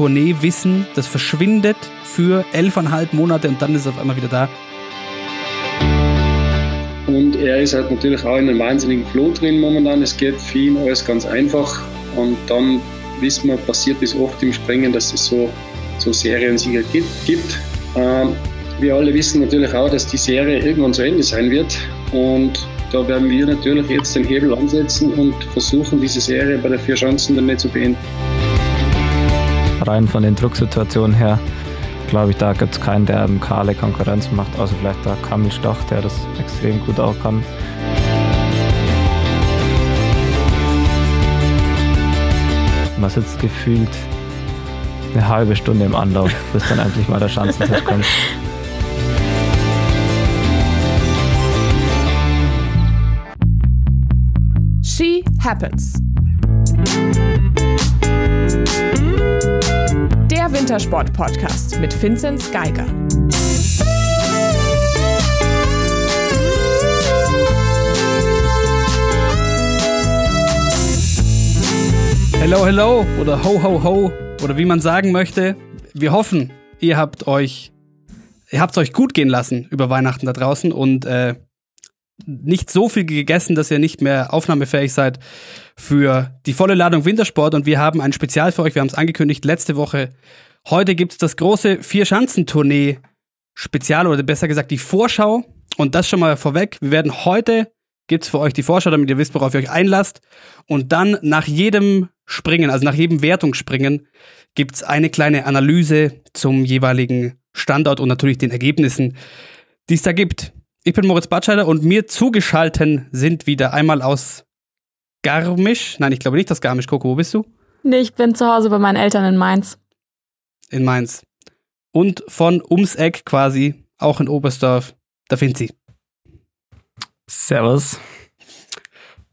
Tourneewissen, das verschwindet für elfeinhalb Monate und dann ist es auf einmal wieder da. Und er ist halt natürlich auch in einem wahnsinnigen Flow drin momentan. Es geht für ihn alles ganz einfach. Und dann wissen wir, passiert es oft im Springen, dass es so, so Seriensieger gibt. Ähm, wir alle wissen natürlich auch, dass die Serie irgendwann zu Ende sein wird. Und da werden wir natürlich jetzt den Hebel ansetzen und versuchen, diese Serie bei der Vier Chancen dann zu beenden. Rein von den Drucksituationen her, glaube ich, da gibt es keinen, der im Kale Konkurrenz macht, außer vielleicht der Kamil Stoch, der das extrem gut auch kann. Man sitzt gefühlt eine halbe Stunde im Anlauf, bis dann endlich mal der Schanzentisch kommt. She Happens. Wintersport-Podcast mit Vinzenz Geiger. Hello, hello oder ho, ho, ho oder wie man sagen möchte. Wir hoffen, ihr habt euch, ihr habt euch gut gehen lassen über Weihnachten da draußen und äh, nicht so viel gegessen, dass ihr nicht mehr aufnahmefähig seid für die volle Ladung Wintersport. Und wir haben ein Spezial für euch. Wir haben es angekündigt letzte Woche. Heute gibt es das große Vier-Schanzentournee Spezial oder besser gesagt die Vorschau. Und das schon mal vorweg. Wir werden heute gibt es für euch die Vorschau, damit ihr wisst, worauf ihr euch einlasst. Und dann nach jedem Springen, also nach jedem Wertungsspringen, gibt es eine kleine Analyse zum jeweiligen Standort und natürlich den Ergebnissen, die es da gibt. Ich bin Moritz Batscheider und mir zugeschalten sind wieder einmal aus Garmisch. Nein, ich glaube nicht aus Garmisch. Coco, wo bist du? Nee, ich bin zu Hause bei meinen Eltern in Mainz. In Mainz. Und von ums Eck quasi, auch in Oberstdorf, da findet sie. Servus.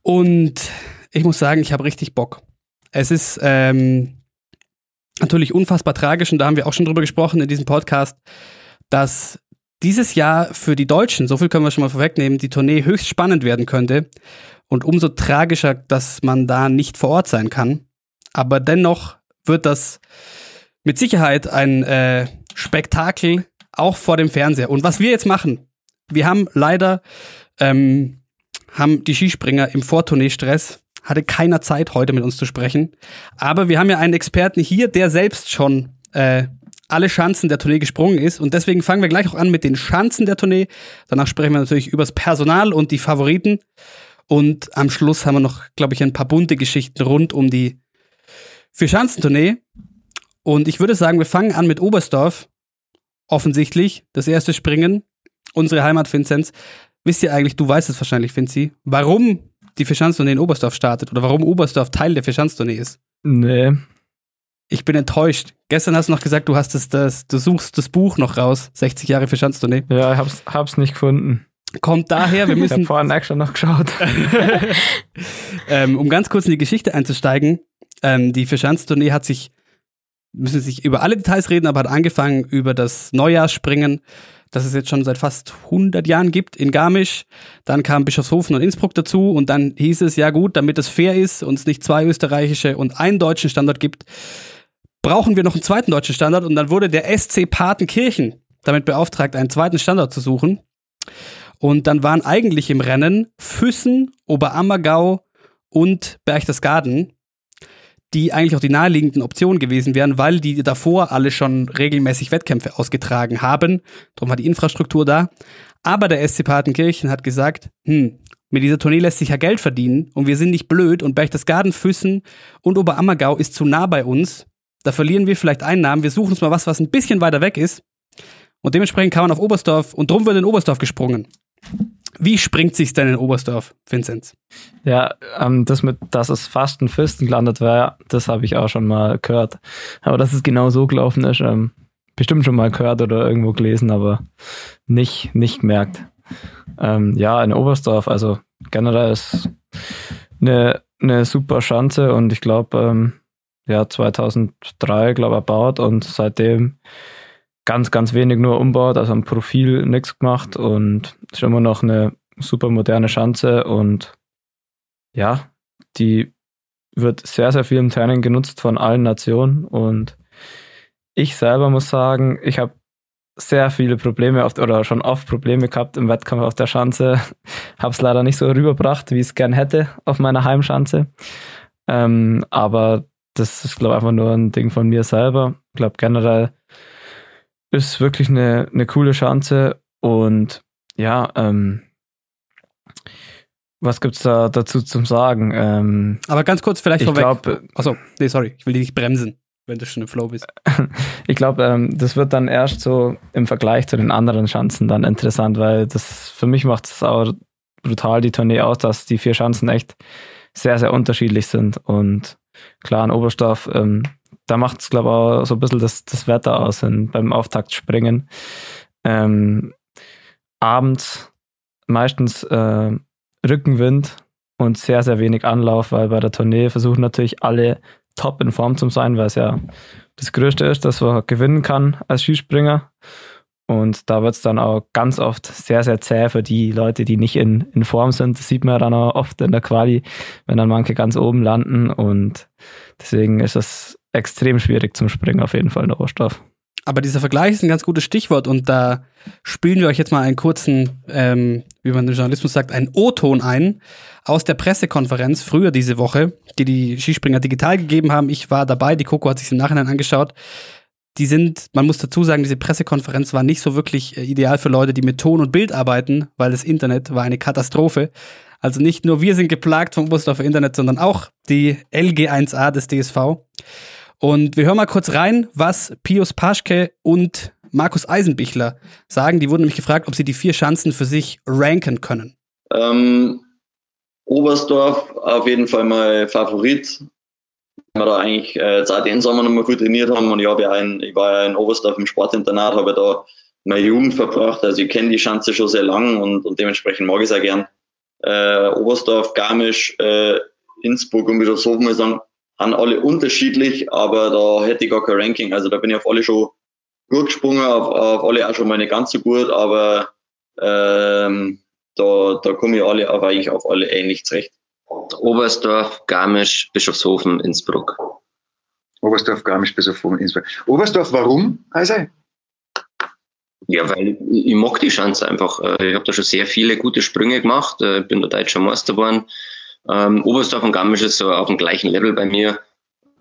Und ich muss sagen, ich habe richtig Bock. Es ist ähm, natürlich unfassbar tragisch und da haben wir auch schon drüber gesprochen in diesem Podcast, dass dieses Jahr für die Deutschen, so viel können wir schon mal vorwegnehmen, die Tournee höchst spannend werden könnte. Und umso tragischer, dass man da nicht vor Ort sein kann. Aber dennoch wird das mit Sicherheit ein äh, Spektakel auch vor dem Fernseher. Und was wir jetzt machen, wir haben leider ähm, haben die Skispringer im Vortournee-Stress, hatte keiner Zeit, heute mit uns zu sprechen. Aber wir haben ja einen Experten hier, der selbst schon äh, alle Schanzen der Tournee gesprungen ist. Und deswegen fangen wir gleich auch an mit den Schanzen der Tournee. Danach sprechen wir natürlich übers Personal und die Favoriten. Und am Schluss haben wir noch, glaube ich, ein paar bunte Geschichten rund um die Vier-Schanzentournee. Und ich würde sagen, wir fangen an mit Oberstdorf. Offensichtlich, das erste Springen. Unsere Heimat Vinzenz. Wisst ihr eigentlich, du weißt es wahrscheinlich, Vinzi, warum die Vierschanzentournee in Oberstdorf startet oder warum Oberstdorf Teil der Vierschanzentournee ist? Nee. Ich bin enttäuscht. Gestern hast du noch gesagt, du hast das, das, du suchst das Buch noch raus. 60 Jahre Vierschanzentournee. Ja, ich hab's, hab's nicht gefunden. Kommt daher, wir Ich müssen, habe vorhin extra noch geschaut. ähm, um ganz kurz in die Geschichte einzusteigen, ähm, die Vierschanzentournee hat sich, müssen sich über alle Details reden, aber hat angefangen über das Neujahrsspringen, das es jetzt schon seit fast 100 Jahren gibt in Garmisch. Dann kam Bischofshofen und Innsbruck dazu und dann hieß es, ja gut, damit es fair ist und es nicht zwei österreichische und einen deutschen Standort gibt, brauchen wir noch einen zweiten deutschen Standort und dann wurde der SC Patenkirchen damit beauftragt, einen zweiten Standort zu suchen. Und dann waren eigentlich im Rennen Füssen, Oberammergau und Berchtesgaden, die eigentlich auch die naheliegenden Optionen gewesen wären, weil die davor alle schon regelmäßig Wettkämpfe ausgetragen haben. Darum war die Infrastruktur da. Aber der SC Patenkirchen hat gesagt, hm, mit dieser Tournee lässt sich ja Geld verdienen und wir sind nicht blöd und Berchtesgaden, Füssen und Oberammergau ist zu nah bei uns. Da verlieren wir vielleicht Einnahmen. Wir suchen uns mal was, was ein bisschen weiter weg ist. Und dementsprechend kann man auf Oberstdorf und drum wird in Oberstdorf gesprungen. Wie springt sich's denn in Oberstdorf, Vinzenz? Ja, ähm, das mit, dass es fast in Fürsten gelandet war, das habe ich auch schon mal gehört. Aber dass es genau so gelaufen ist, ähm, bestimmt schon mal gehört oder irgendwo gelesen, aber nicht, nicht gemerkt. Ähm, ja, in Oberstdorf, also generell ist eine, eine super Chance und ich glaube, ähm, ja, 2003, glaube ich, erbaut und seitdem ganz, ganz wenig nur umbaut, also am Profil nichts gemacht und ist immer noch eine super moderne Schanze und ja, die wird sehr, sehr viel im Training genutzt von allen Nationen und ich selber muss sagen, ich habe sehr viele Probleme oft oder schon oft Probleme gehabt im Wettkampf auf der Schanze. habe es leider nicht so rüberbracht, wie ich es gern hätte auf meiner Heimschanze. Ähm, aber das ist, glaube ich, einfach nur ein Ding von mir selber. Ich glaube, generell ist wirklich eine, eine coole Chance und ja, ähm, was gibt's da dazu zum Sagen? Ähm, Aber ganz kurz vielleicht ich vorweg. glaube, Achso, nee, sorry, ich will dich nicht bremsen, wenn du schon im Flow bist. ich glaube, ähm, das wird dann erst so im Vergleich zu den anderen Schanzen dann interessant, weil das für mich macht es auch brutal die Tournee aus, dass die vier Schanzen echt sehr, sehr unterschiedlich sind. Und klar, in Oberstdorf, ähm, da macht es, glaube ich, auch so ein bisschen das, das Wetter aus in, beim Auftaktspringen. Ähm, abends meistens äh, Rückenwind und sehr, sehr wenig Anlauf, weil bei der Tournee versuchen natürlich alle top in Form zu sein, weil es ja das Größte ist, dass man gewinnen kann als Skispringer. Und da wird es dann auch ganz oft sehr, sehr zäh für die Leute, die nicht in, in Form sind. Das sieht man ja dann auch oft in der Quali, wenn dann manche ganz oben landen. Und deswegen ist es extrem schwierig zum Springen auf jeden Fall in der Rohstoff. Aber dieser Vergleich ist ein ganz gutes Stichwort und da spielen wir euch jetzt mal einen kurzen, ähm, wie man im Journalismus sagt, einen O-Ton ein aus der Pressekonferenz früher diese Woche, die die Skispringer digital gegeben haben. Ich war dabei, die Coco hat sich im Nachhinein angeschaut. Die sind, man muss dazu sagen, diese Pressekonferenz war nicht so wirklich äh, ideal für Leute, die mit Ton und Bild arbeiten, weil das Internet war eine Katastrophe. Also nicht nur wir sind geplagt vom Oberstdorfer Internet, sondern auch die LG1A des DSV. Und wir hören mal kurz rein, was Pius Paschke und Markus Eisenbichler sagen. Die wurden nämlich gefragt, ob sie die vier Schanzen für sich ranken können. Ähm, Oberstdorf auf jeden Fall mein Favorit. Wir da eigentlich äh, seit den Sommer nochmal gut trainiert haben und ich, hab ja ein, ich war ja in Oberstdorf im Sportinternat, habe da meine Jugend verbracht, also ich kenne die Schanze schon sehr lang und, und dementsprechend mag ich es auch gern. Äh, Oberstdorf, Garmisch, äh, Innsbruck und Bischofshofen, muss ich sagen, haben alle unterschiedlich, aber da hätte ich gar kein Ranking. Also da bin ich auf alle schon gut gesprungen, auf, auf alle auch schon mal nicht ganz so gut, aber ähm, da, da komme ich alle auf, eigentlich auf alle ähnlich zurecht. Oberstdorf, Garmisch, Bischofshofen, Innsbruck. Oberstdorf, Garmisch, Bischofshofen, Innsbruck. Oberstdorf, warum, Heise? Ja, weil ich, ich mag die Chance einfach. Äh, Ich habe da schon sehr viele gute Sprünge gemacht, äh, bin der deutscher Meister geworden. Ähm, Oberstdorf und Garmisch ist so auf dem gleichen Level bei mir.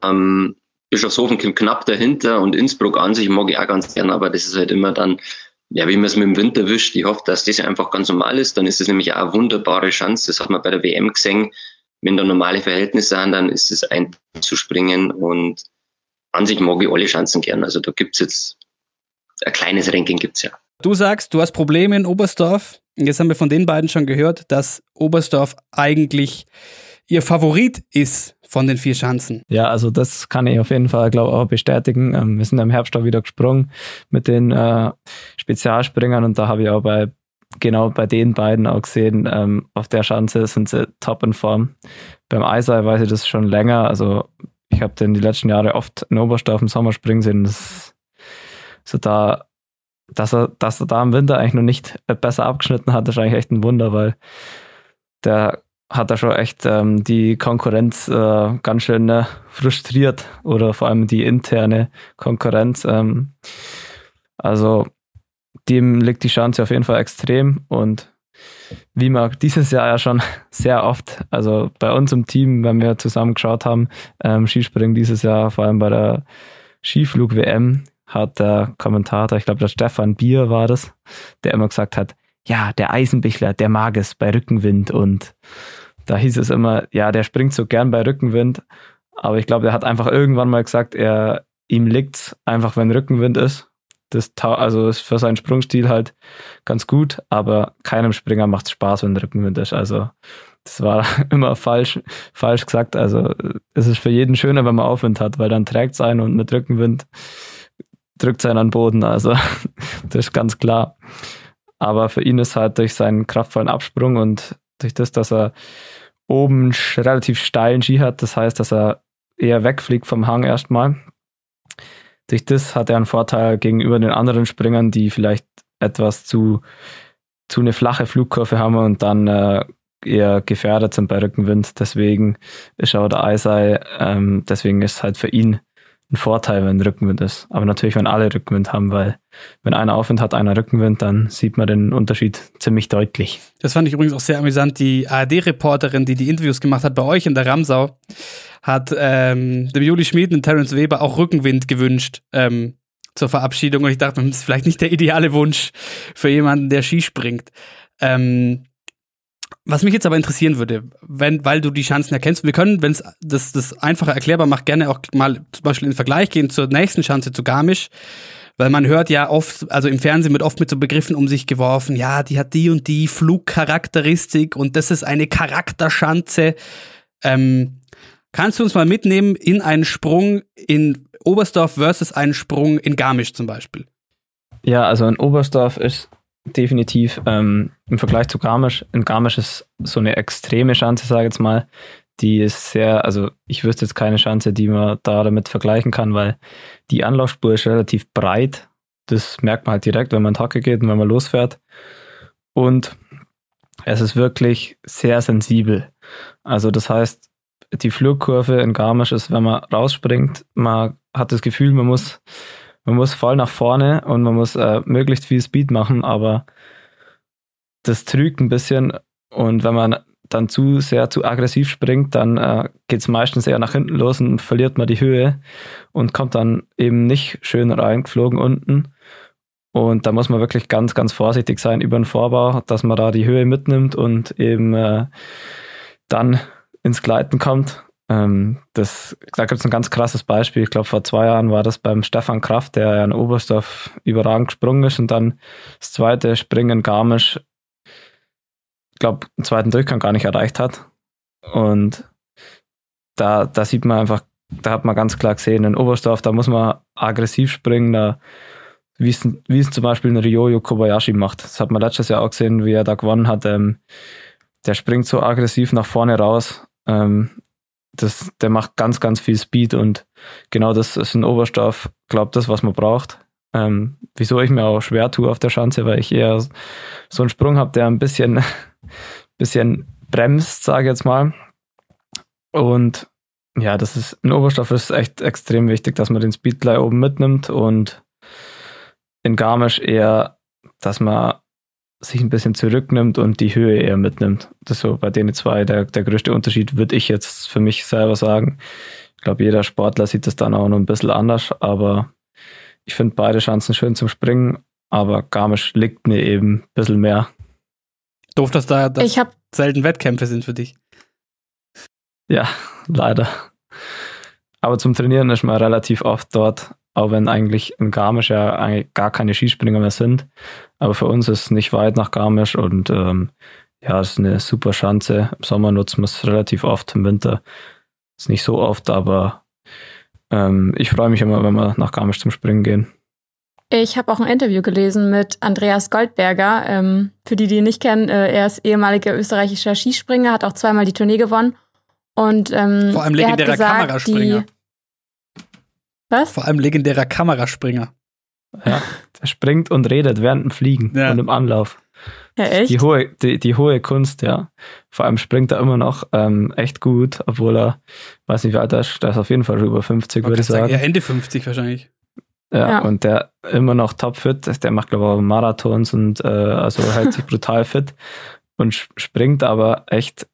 Ähm, Bischofshofen kommt knapp dahinter und Innsbruck an sich mag ich auch ganz gern, aber das ist halt immer dann, ja, wie man es mit dem Winter wischt. Ich hoffe, dass das einfach ganz normal ist. Dann ist es nämlich auch eine wunderbare Chance. Das hat man bei der WM gesehen. Wenn da normale Verhältnisse sind, dann ist es einzuspringen und an sich mag ich alle Chancen gern. Also da gibt's jetzt ein kleines Ranking gibt's ja. Du sagst, du hast Probleme in Oberstdorf. Jetzt haben wir von den beiden schon gehört, dass Oberstdorf eigentlich ihr Favorit ist von den vier Schanzen. Ja, also das kann ich auf jeden Fall, glaube ich, auch bestätigen. Ähm, wir sind im Herbst auch wieder gesprungen mit den äh, Spezialspringern und da habe ich auch bei genau bei den beiden auch gesehen, ähm, auf der Schanze sind sie top in Form. Beim Eisei weiß ich das schon länger. Also ich habe den die letzten Jahre oft in Oberstdorf im Sommer springen sehen. Das, so da, dass er, dass er da im Winter eigentlich noch nicht besser abgeschnitten hat, ist eigentlich echt ein Wunder, weil der hat er schon echt ähm, die Konkurrenz äh, ganz schön äh, frustriert oder vor allem die interne Konkurrenz. Ähm, also dem liegt die Chance auf jeden Fall extrem und wie man dieses Jahr ja schon sehr oft, also bei uns im Team, wenn wir zusammen geschaut haben, ähm, Skispringen dieses Jahr, vor allem bei der Skiflug-WM, hat der Kommentator, ich glaube der Stefan Bier war das, der immer gesagt hat, ja, der Eisenbichler, der mag es bei Rückenwind und da hieß es immer, ja, der springt so gern bei Rückenwind, aber ich glaube, der hat einfach irgendwann mal gesagt, er ihm liegt's einfach, wenn Rückenwind ist. Das also ist für seinen Sprungstil halt ganz gut, aber keinem Springer macht Spaß, wenn Rückenwind ist. Also das war immer falsch, falsch gesagt. Also es ist für jeden schöner, wenn man Aufwind hat, weil dann trägt es einen und mit Rückenwind drückt es einen an den Boden. Also das ist ganz klar. Aber für ihn ist halt durch seinen kraftvollen Absprung und durch das, dass er oben relativ steilen Ski hat, das heißt, dass er eher wegfliegt vom Hang erstmal. Durch das hat er einen Vorteil gegenüber den anderen Springern, die vielleicht etwas zu, zu eine flache Flugkurve haben und dann äh, eher gefährdet sind bei Rückenwind. Deswegen ist auch der Eisei, ähm, deswegen ist halt für ihn ein Vorteil, wenn Rückenwind ist. Aber natürlich, wenn alle Rückenwind haben, weil wenn einer Aufwind hat, einer Rückenwind, dann sieht man den Unterschied ziemlich deutlich. Das fand ich übrigens auch sehr amüsant. Die ARD-Reporterin, die die Interviews gemacht hat bei euch in der Ramsau, hat ähm, dem Juli Schmid und Terence Weber auch Rückenwind gewünscht ähm, zur Verabschiedung. Und ich dachte, das ist vielleicht nicht der ideale Wunsch für jemanden, der Ski springt. Ähm, was mich jetzt aber interessieren würde, wenn, weil du die Chancen erkennst, wir können, wenn es das, das einfacher erklärbar macht, gerne auch mal zum Beispiel in den Vergleich gehen zur nächsten Chance zu Garmisch. Weil man hört ja oft, also im Fernsehen wird oft mit so Begriffen um sich geworfen, ja, die hat die und die Flugcharakteristik und das ist eine Charakterschanze. Ähm, kannst du uns mal mitnehmen in einen Sprung in Oberstdorf versus einen Sprung in Garmisch zum Beispiel? Ja, also in Oberstdorf ist definitiv ähm, im Vergleich zu Garmisch. In Garmisch ist so eine extreme Chance, sage ich jetzt mal. Die ist sehr, also ich wüsste jetzt keine Chance, die man da damit vergleichen kann, weil die Anlaufspur ist relativ breit. Das merkt man halt direkt, wenn man in Hacke geht und wenn man losfährt. Und es ist wirklich sehr sensibel. Also das heißt, die Flugkurve in Garmisch ist, wenn man rausspringt, man hat das Gefühl, man muss man muss voll nach vorne und man muss äh, möglichst viel Speed machen, aber das trügt ein bisschen und wenn man dann zu sehr zu aggressiv springt, dann äh, geht es meistens eher nach hinten los und verliert man die Höhe und kommt dann eben nicht schön reingeflogen unten. Und da muss man wirklich ganz, ganz vorsichtig sein über den Vorbau, dass man da die Höhe mitnimmt und eben äh, dann ins Gleiten kommt. Ähm, das, da gibt es ein ganz krasses Beispiel. Ich glaube, vor zwei Jahren war das beim Stefan Kraft, der in Oberstdorf überragend gesprungen ist und dann das zweite Springen Garmisch, ich glaube, den zweiten Durchgang gar nicht erreicht hat. Und da, da sieht man einfach, da hat man ganz klar gesehen, in Oberstdorf, da muss man aggressiv springen, da, wie es, zum Beispiel ein Ryoyo Kobayashi macht. Das hat man letztes Jahr auch gesehen, wie er da gewonnen hat. Ähm, der springt so aggressiv nach vorne raus. Ähm, das, der macht ganz, ganz viel Speed und genau das ist ein Oberstoff, glaube das, was man braucht. Ähm, wieso ich mir auch schwer tue auf der Schanze, weil ich eher so einen Sprung habe, der ein bisschen, bisschen bremst, sage ich jetzt mal. Und ja, das ist ein Oberstoff ist echt extrem wichtig, dass man den Speed gleich oben mitnimmt und in Garmisch eher, dass man sich ein bisschen zurücknimmt und die Höhe eher mitnimmt. Das ist so bei denen zwei der, der größte Unterschied, würde ich jetzt für mich selber sagen. Ich glaube, jeder Sportler sieht das dann auch noch ein bisschen anders, aber ich finde beide Chancen schön zum Springen, aber Garmisch liegt mir eben ein bisschen mehr. Doof, dass da dass Ich hab- selten Wettkämpfe sind für dich. Ja, leider. Aber zum Trainieren ist man relativ oft dort, auch wenn eigentlich in Garmisch ja eigentlich gar keine Skispringer mehr sind. Aber für uns ist es nicht weit nach Garmisch und ähm, ja, es ist eine super Chance. Im Sommer nutzen wir es relativ oft, im Winter ist nicht so oft, aber ähm, ich freue mich immer, wenn wir nach Garmisch zum Springen gehen. Ich habe auch ein Interview gelesen mit Andreas Goldberger. Ähm, für die, die ihn nicht kennen, äh, er ist ehemaliger österreichischer Skispringer, hat auch zweimal die Tournee gewonnen. Und ähm, Vor allem er hat legendärer gesagt, Kameraspringer. Die, was? Vor allem legendärer Kameraspringer. Ja, der springt und redet während dem Fliegen Ja. und im Anlauf. Ja, echt? Die hohe, die, die hohe Kunst, ja. Vor allem springt er immer noch ähm, echt gut, obwohl er, weiß nicht, wie alt er ist, der ist auf jeden Fall schon über 50, würde ich sagen. Ja, Ende 50 wahrscheinlich. Ja, Ja. und der immer noch topfit, der macht, glaube ich, auch Marathons und äh, also hält sich brutal fit und sp- springt aber echt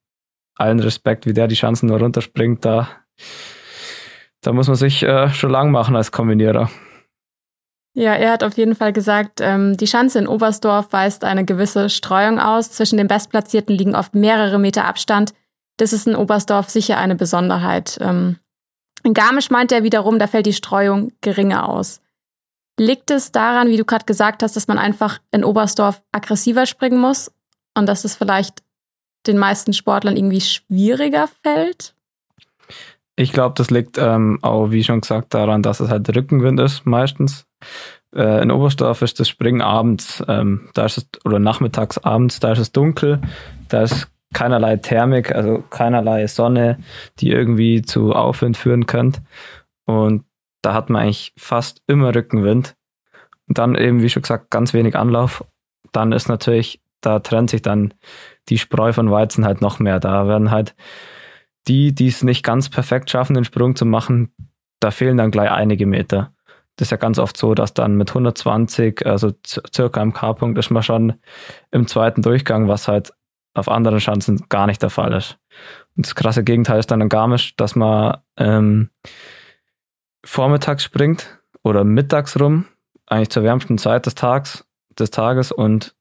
allen Respekt, wie der die Chancen nur runterspringt, da, da muss man sich äh, schon lang machen als Kombinierer. Ja, er hat auf jeden Fall gesagt, ähm, die Schanze in Oberstdorf weist eine gewisse Streuung aus. Zwischen den Bestplatzierten liegen oft mehrere Meter Abstand. Das ist in Oberstdorf sicher eine Besonderheit. Ähm, in Garmisch meint er wiederum, da fällt die Streuung geringer aus. Liegt es daran, wie du gerade gesagt hast, dass man einfach in Oberstdorf aggressiver springen muss und dass es vielleicht den meisten Sportlern irgendwie schwieriger fällt? Ich glaube, das liegt ähm, auch, wie schon gesagt, daran, dass es halt Rückenwind ist, meistens. Äh, in Oberstdorf ist das Springen abends, ähm, da ist es, oder nachmittags abends, da ist es dunkel, da ist keinerlei Thermik, also keinerlei Sonne, die irgendwie zu Aufwind führen könnte. Und da hat man eigentlich fast immer Rückenwind. Und dann eben, wie schon gesagt, ganz wenig Anlauf. Dann ist natürlich, da trennt sich dann die Spreu von Weizen halt noch mehr. Da werden halt die, die es nicht ganz perfekt schaffen, den Sprung zu machen, da fehlen dann gleich einige Meter. Das ist ja ganz oft so, dass dann mit 120, also circa im K-Punkt, ist man schon im zweiten Durchgang, was halt auf anderen Schanzen gar nicht der Fall ist. Und das krasse Gegenteil ist dann in Garmisch, dass man ähm, vormittags springt oder mittags rum, eigentlich zur wärmsten Zeit des Tages, des Tages und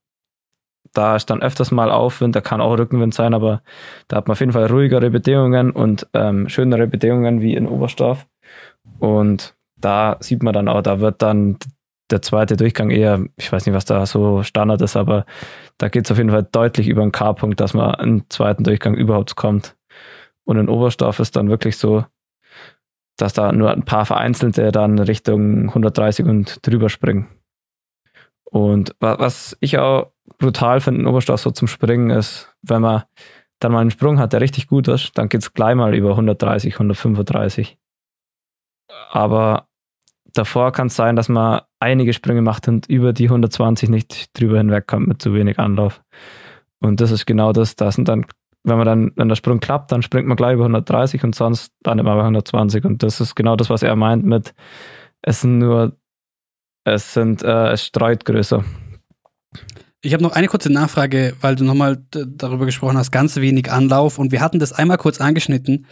da ist dann öfters mal Aufwind, da kann auch Rückenwind sein, aber da hat man auf jeden Fall ruhigere Bedingungen und ähm, schönere Bedingungen wie in Oberstdorf. Und da sieht man dann auch, da wird dann der zweite Durchgang eher, ich weiß nicht, was da so Standard ist, aber da geht es auf jeden Fall deutlich über den K-Punkt, dass man einen zweiten Durchgang überhaupt kommt. Und in Oberstdorf ist dann wirklich so, dass da nur ein paar Vereinzelte dann Richtung 130 und drüber springen. Und was ich auch brutal finde in Oberstdorf so zum Springen ist, wenn man dann mal einen Sprung hat, der richtig gut ist, dann geht es gleich mal über 130, 135. Aber davor kann es sein, dass man einige Sprünge macht und über die 120 nicht drüber hinwegkommt mit zu wenig Anlauf. Und das ist genau das. Da sind dann wenn man dann, wenn der Sprung klappt, dann springt man gleich über 130 und sonst dann immer bei 120. Und das ist genau das, was er meint mit, es sind nur, es sind, äh, es streut größer. Ich habe noch eine kurze Nachfrage, weil du nochmal darüber gesprochen hast, ganz wenig Anlauf und wir hatten das einmal kurz angeschnitten,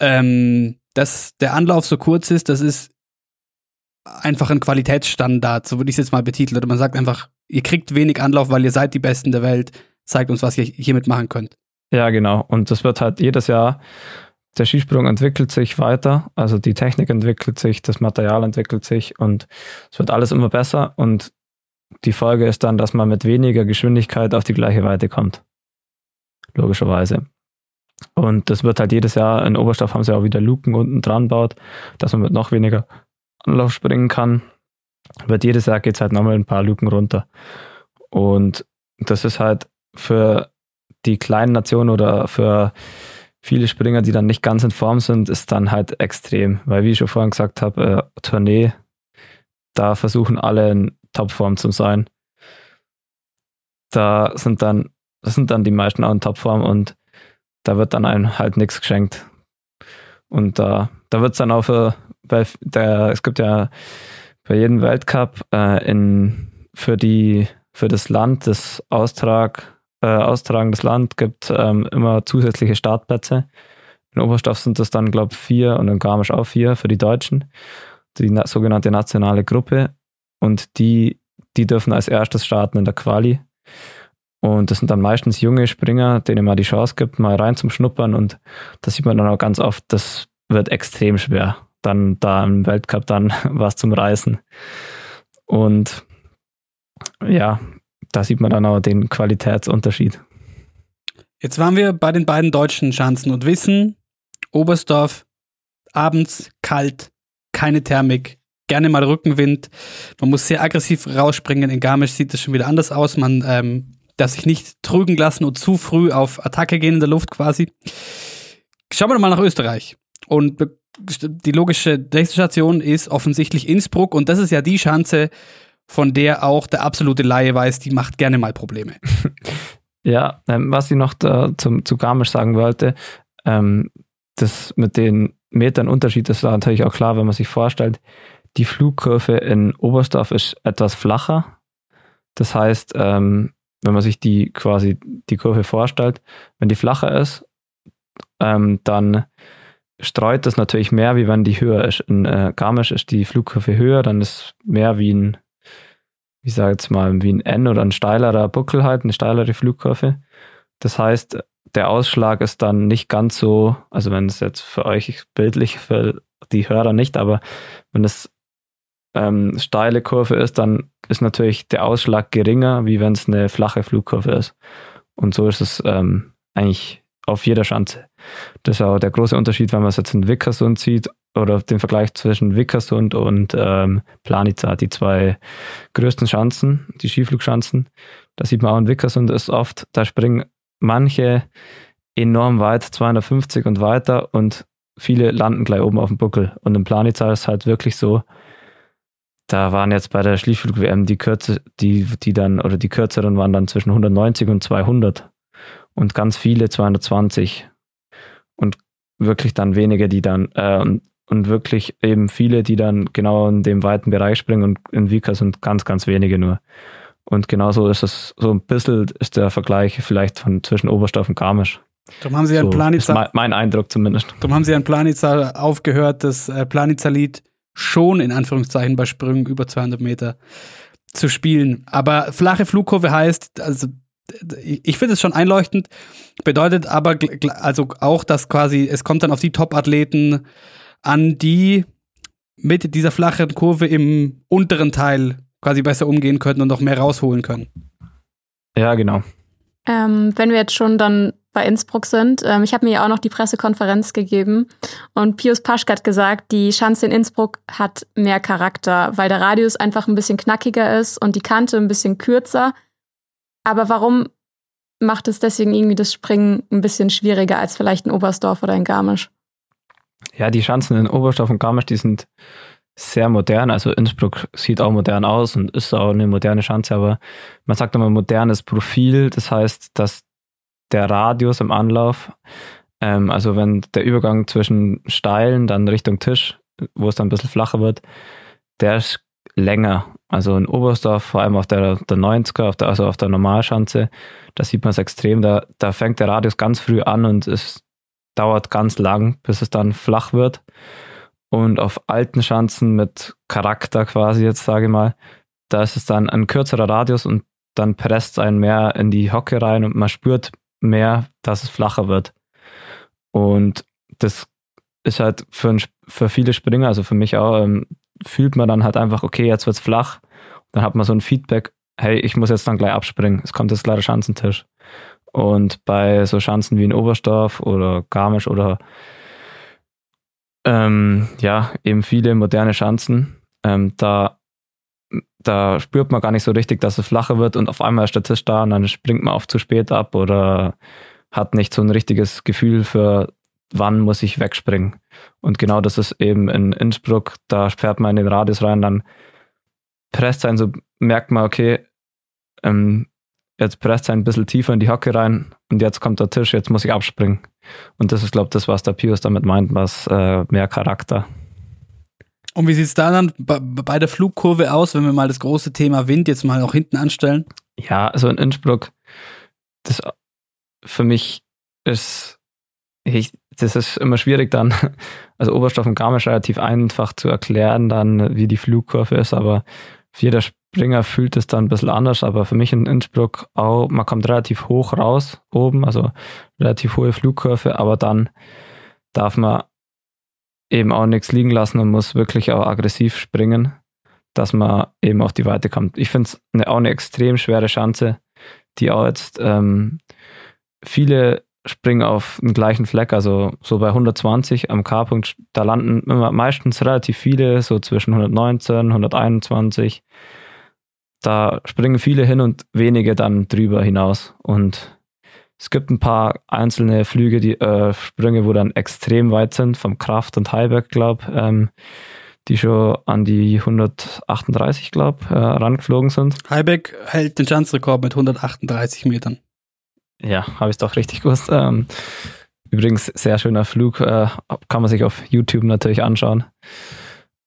ähm, dass der Anlauf so kurz ist, das ist einfach ein Qualitätsstandard, so würde ich es jetzt mal betiteln. Oder man sagt einfach, ihr kriegt wenig Anlauf, weil ihr seid die Besten der Welt, zeigt uns, was ihr hiermit machen könnt. Ja, genau. Und das wird halt jedes Jahr, der Skisprung entwickelt sich weiter, also die Technik entwickelt sich, das Material entwickelt sich und es wird alles immer besser und die Folge ist dann, dass man mit weniger Geschwindigkeit auf die gleiche Weite kommt. Logischerweise. Und das wird halt jedes Jahr, in Oberstoff haben sie auch wieder Luken unten dran baut, dass man mit noch weniger Anlauf springen kann. Wird jedes Jahr geht es halt nochmal ein paar Luken runter. Und das ist halt für die kleinen Nationen oder für viele Springer, die dann nicht ganz in Form sind, ist dann halt extrem. Weil, wie ich schon vorhin gesagt habe, äh, Tournee, da versuchen alle in Topform zu sein. Da sind dann, das sind dann die meisten auch in Topform und da wird dann einem halt nichts geschenkt. Und da, da wird es dann auch für, weil der, es gibt ja bei jedem Weltcup äh, in, für die, für das Land das Austrag äh, austragendes Land gibt ähm, immer zusätzliche Startplätze. In Oberstoff sind das dann, glaube ich, vier und in Garmisch auch vier für die Deutschen, die na sogenannte nationale Gruppe. Und die, die dürfen als erstes starten in der Quali. Und das sind dann meistens junge Springer, denen man die Chance gibt, mal rein zum Schnuppern. Und das sieht man dann auch ganz oft, das wird extrem schwer, dann da im Weltcup dann was zum Reißen. Und ja, da sieht man dann auch den Qualitätsunterschied. Jetzt waren wir bei den beiden deutschen Schanzen und wissen, Oberstdorf, abends kalt, keine Thermik, gerne mal Rückenwind. Man muss sehr aggressiv rausspringen. In Garmisch sieht das schon wieder anders aus. Man ähm, darf sich nicht trügen lassen und zu früh auf Attacke gehen in der Luft quasi. Schauen wir mal nach Österreich. Und die logische nächste Station ist offensichtlich Innsbruck. Und das ist ja die Schanze, von der auch der absolute Laie weiß, die macht gerne mal Probleme. Ja, ähm, was ich noch zum, zu Garmisch sagen wollte, ähm, das mit den Metern Unterschied ist natürlich auch klar, wenn man sich vorstellt, die Flugkurve in Oberstdorf ist etwas flacher. Das heißt, ähm, wenn man sich die quasi die Kurve vorstellt, wenn die flacher ist, ähm, dann streut das natürlich mehr, wie wenn die höher ist. In äh, Garmisch ist die Flugkurve höher, dann ist mehr wie ein ich sage jetzt mal, wie ein N oder ein steilerer Buckel halt, eine steilere Flugkurve. Das heißt, der Ausschlag ist dann nicht ganz so, also wenn es jetzt für euch bildlich, für die Hörer nicht, aber wenn es ähm, steile Kurve ist, dann ist natürlich der Ausschlag geringer, wie wenn es eine flache Flugkurve ist. Und so ist es ähm, eigentlich auf jeder Schanze. Das ist auch der große Unterschied, wenn man es jetzt in Wickersund sieht oder den Vergleich zwischen Wickersund und ähm, Planica, die zwei größten Schanzen, die Skiflugschanzen. Da sieht man auch in Wickersund ist oft, da springen manche enorm weit, 250 und weiter und viele landen gleich oben auf dem Buckel. Und in Planica ist es halt wirklich so, da waren jetzt bei der Skiflug-WM die Kürze, die, die dann, oder die kürzeren waren dann zwischen 190 und 200 und ganz viele 220 und wirklich dann wenige, die dann, äh, und wirklich eben viele, die dann genau in dem weiten Bereich springen und in Vika sind ganz, ganz wenige nur. Und genauso ist es so ein bisschen ist der Vergleich vielleicht von zwischen Oberstoff und Garmisch. Darum haben sie so an Planitza, mein, mein, Eindruck zumindest. Darum haben sie an Planitza aufgehört, das äh, Planitza-Lied schon in Anführungszeichen bei Sprüngen über 200 Meter zu spielen. Aber flache Flugkurve heißt, also ich finde es schon einleuchtend, bedeutet aber also auch, dass quasi es kommt dann auf die Top-Athleten an, die mit dieser flachen Kurve im unteren Teil quasi besser umgehen können und noch mehr rausholen können. Ja, genau. Ähm, wenn wir jetzt schon dann bei Innsbruck sind, ähm, ich habe mir ja auch noch die Pressekonferenz gegeben und Pius Paschke hat gesagt, die Schanze in Innsbruck hat mehr Charakter, weil der Radius einfach ein bisschen knackiger ist und die Kante ein bisschen kürzer. Aber warum macht es deswegen irgendwie das Springen ein bisschen schwieriger als vielleicht in Oberstdorf oder in Garmisch? Ja, die Schanzen in Oberstdorf und Garmisch, die sind sehr modern. Also Innsbruck sieht auch modern aus und ist auch eine moderne Schanze, aber man sagt immer modernes Profil. Das heißt, dass der Radius im Anlauf, ähm, also wenn der Übergang zwischen Steilen dann Richtung Tisch, wo es dann ein bisschen flacher wird, der ist länger. Also in Oberstdorf, vor allem auf der, der 90er, auf der, also auf der Normalschanze, da sieht man es extrem. Da, da fängt der Radius ganz früh an und es dauert ganz lang, bis es dann flach wird. Und auf alten Schanzen mit Charakter quasi jetzt, sage ich mal, da ist es dann ein kürzerer Radius und dann presst es einen mehr in die Hocke rein und man spürt mehr, dass es flacher wird. Und das ist halt für, ein, für viele Springer, also für mich auch, ähm, fühlt man dann halt einfach, okay, jetzt wird es flach. Dann hat man so ein Feedback, hey, ich muss jetzt dann gleich abspringen. Es kommt jetzt gleich der Schanzentisch. Und bei so Schanzen wie in Oberstdorf oder Garmisch oder ähm, ja, eben viele moderne Schanzen. Ähm, da, da spürt man gar nicht so richtig, dass es flacher wird und auf einmal ist der Tisch da und dann springt man oft zu spät ab oder hat nicht so ein richtiges Gefühl für, wann muss ich wegspringen. Und genau das ist eben in Innsbruck, da fährt man in den Radius rein, dann presst sein, so merkt man, okay, ähm, jetzt presst sein ein bisschen tiefer in die Hocke rein und jetzt kommt der Tisch, jetzt muss ich abspringen. Und das ist, glaube ich, das, was der Pius damit meint, was äh, mehr Charakter. Und wie sieht es da dann bei der Flugkurve aus, wenn wir mal das große Thema Wind jetzt mal auch hinten anstellen? Ja, also in Innsbruck, das für mich ist, ich, das ist immer schwierig dann, also Oberstoff und Garmisch relativ einfach zu erklären dann, wie die Flugkurve ist, aber jeder Springer fühlt es dann ein bisschen anders, aber für mich in Innsbruck auch, man kommt relativ hoch raus oben, also relativ hohe Flugkurve, aber dann darf man eben auch nichts liegen lassen und muss wirklich auch aggressiv springen, dass man eben auf die Weite kommt. Ich finde es eine, auch eine extrem schwere Chance, die auch jetzt ähm, viele springen auf den gleichen Fleck, also so bei 120 am K-Punkt, da landen immer meistens relativ viele, so zwischen 119, 121 da springen viele hin und wenige dann drüber hinaus. Und es gibt ein paar einzelne Flüge, die äh, Sprünge, wo dann extrem weit sind, vom Kraft und Heiberg, glaube ähm, die schon an die 138, glaube äh, rangeflogen sind. Heiberg hält den Chancerekord mit 138 Metern. Ja, habe ich doch richtig gewusst. Ähm, übrigens, sehr schöner Flug, äh, kann man sich auf YouTube natürlich anschauen.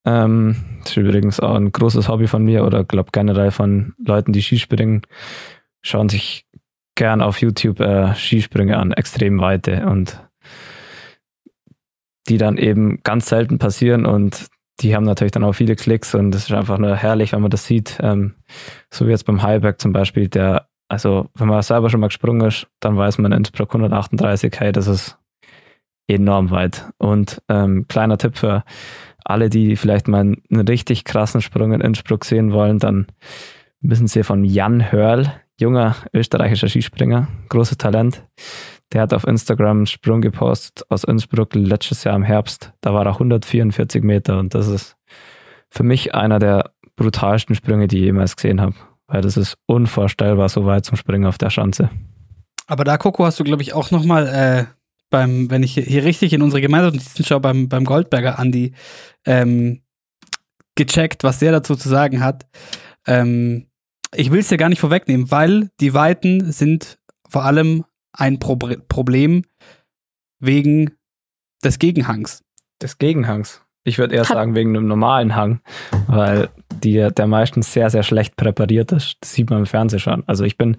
Ähm, das ist übrigens auch ein großes Hobby von mir oder glaube generell von Leuten, die Skispringen, schauen sich gern auf YouTube äh, Skisprünge an, extrem weite und die dann eben ganz selten passieren und die haben natürlich dann auch viele Klicks und es ist einfach nur herrlich, wenn man das sieht. Ähm, so wie jetzt beim Highberg zum Beispiel, der, also wenn man selber schon mal gesprungen ist, dann weiß man in Innsbruck 138, hey, das ist enorm weit. Und ähm, kleiner Tipp für alle, die vielleicht mal einen richtig krassen Sprung in Innsbruck sehen wollen, dann müssen sie von Jan Hörl, junger österreichischer Skispringer, großes Talent. Der hat auf Instagram einen Sprung gepostet aus Innsbruck letztes Jahr im Herbst. Da war er 144 Meter und das ist für mich einer der brutalsten Sprünge, die ich jemals gesehen habe. Weil das ist unvorstellbar, so weit zum Springen auf der Schanze. Aber da, Coco, hast du, glaube ich, auch nochmal äh, beim, wenn ich hier richtig in unsere Gemeinschaftsnotizen schaue, beim, beim Goldberger Andi ähm, gecheckt, was der dazu zu sagen hat. Ähm, ich will es ja gar nicht vorwegnehmen, weil die Weiten sind vor allem ein Pro Problem wegen des Gegenhangs. Des Gegenhangs. Ich würde eher sagen, wegen einem normalen Hang, weil die, der meistens sehr, sehr schlecht präpariert ist. Das sieht man im Fernsehen schon. Also ich bin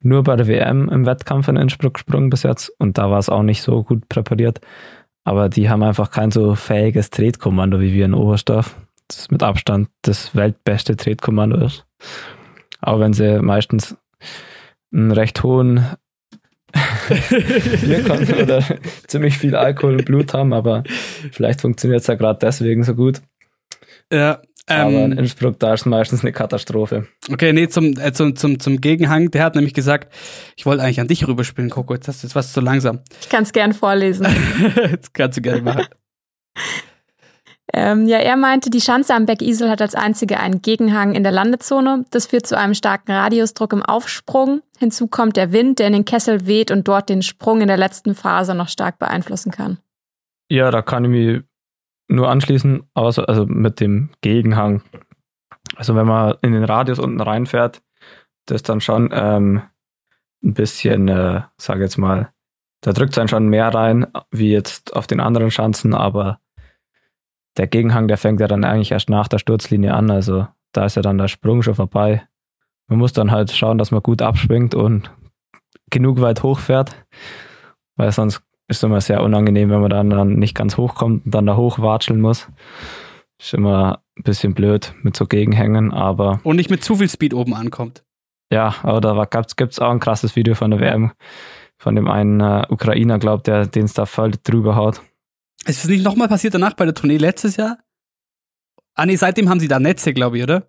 nur bei der WM im Wettkampf in Innsbruck gesprungen bis jetzt und da war es auch nicht so gut präpariert. Aber die haben einfach kein so fähiges Tretkommando wie wir in Oberstdorf. Das mit Abstand das weltbeste Tretkommando ist. Auch wenn sie meistens einen recht hohen Bierkonten oder ziemlich viel Alkohol und Blut haben, aber vielleicht funktioniert es ja gerade deswegen so gut. Ja, aber in ähm, Innsbruck, da ist es meistens eine Katastrophe. okay, nee, zum, äh, zum, zum, zum Gegenhang. Der hat nämlich gesagt, ich wollte eigentlich an dich rüberspielen, Coco. Jetzt hast du jetzt was zu langsam. Ich kann es gern vorlesen. das kannst du gerne machen. Ähm, ja, er meinte, die Schanze am Beckisel hat als einzige einen Gegenhang in der Landezone. Das führt zu einem starken Radiusdruck im Aufsprung. Hinzu kommt der Wind, der in den Kessel weht und dort den Sprung in der letzten Phase noch stark beeinflussen kann. Ja, da kann ich mich nur anschließen, außer, also mit dem Gegenhang. Also wenn man in den Radius unten reinfährt, das ist dann schon ähm, ein bisschen, äh, sag jetzt mal, da drückt es einen schon mehr rein, wie jetzt auf den anderen Schanzen, aber der Gegenhang, der fängt ja dann eigentlich erst nach der Sturzlinie an, also da ist ja dann der Sprung schon vorbei. Man muss dann halt schauen, dass man gut abschwingt und genug weit hochfährt, weil sonst ist immer sehr unangenehm, wenn man dann, dann nicht ganz hochkommt und dann da hochwatscheln muss. Ist immer ein bisschen blöd mit so Gegenhängen, aber Und nicht mit zu viel Speed oben ankommt. ja, aber da gibt es auch ein krasses Video von der WM, von dem einen äh, Ukrainer, glaubt der den es da voll drüber haut. Ist es nicht nochmal passiert danach bei der Tournee letztes Jahr? Ah nee, seitdem haben sie da Netze, glaube ich, oder?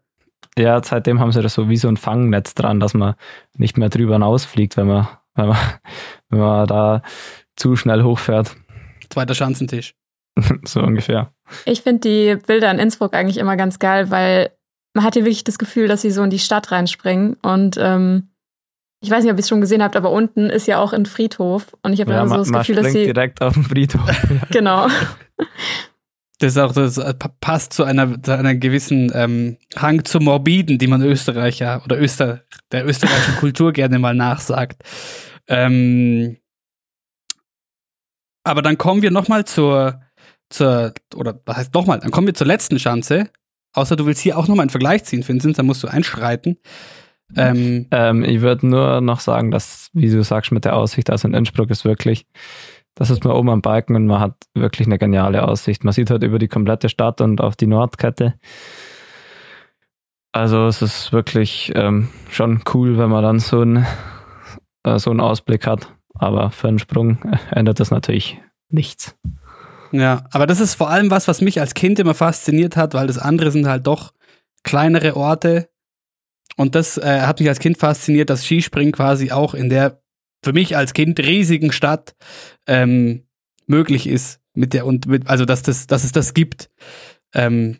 Ja, seitdem haben sie das so wie so ein Fangnetz dran, dass man nicht mehr drüber hinausfliegt, wenn man, wenn man, wenn man da zu schnell hochfährt. Zweiter Schanzentisch. so ungefähr. Ich finde die Bilder in Innsbruck eigentlich immer ganz geil, weil man hat hier wirklich das Gefühl, dass sie so in die Stadt reinspringen. Und ähm, ich weiß nicht, ob ihr es schon gesehen habt, aber unten ist ja auch ein Friedhof. Und ich habe Ja, immer so das man Gefühl, dass sie. direkt auf den Friedhof. Genau. Das ist auch das äh, pa- passt zu einer, zu einer gewissen ähm, Hang zum Morbiden, die man Österreicher oder Öster, der österreichischen Kultur gerne mal nachsagt. Ähm, aber dann kommen wir nochmal zur, zur, oder was heißt nochmal, dann kommen wir zur letzten Schanze. Außer du willst hier auch nochmal einen Vergleich ziehen, Vincent, dann musst du einschreiten. Ähm, Ähm, ich würde nur noch sagen, dass, wie du sagst, mit der Aussicht, also in Innsbruck ist wirklich, das ist man oben am Balken und man hat wirklich eine geniale Aussicht. Man sieht halt über die komplette Stadt und auf die Nordkette. Also es ist wirklich ähm, schon cool, wenn man dann so, ein, äh, so einen Ausblick hat. Aber für einen Sprung ändert das natürlich nichts. Ja, aber das ist vor allem was, was mich als Kind immer fasziniert hat, weil das andere sind halt doch kleinere Orte. Und das äh, hat mich als Kind fasziniert, dass Skispringen quasi auch in der für mich als Kind riesigen Stadt ähm, möglich ist. Mit der und mit, also dass das, dass es das gibt, ähm,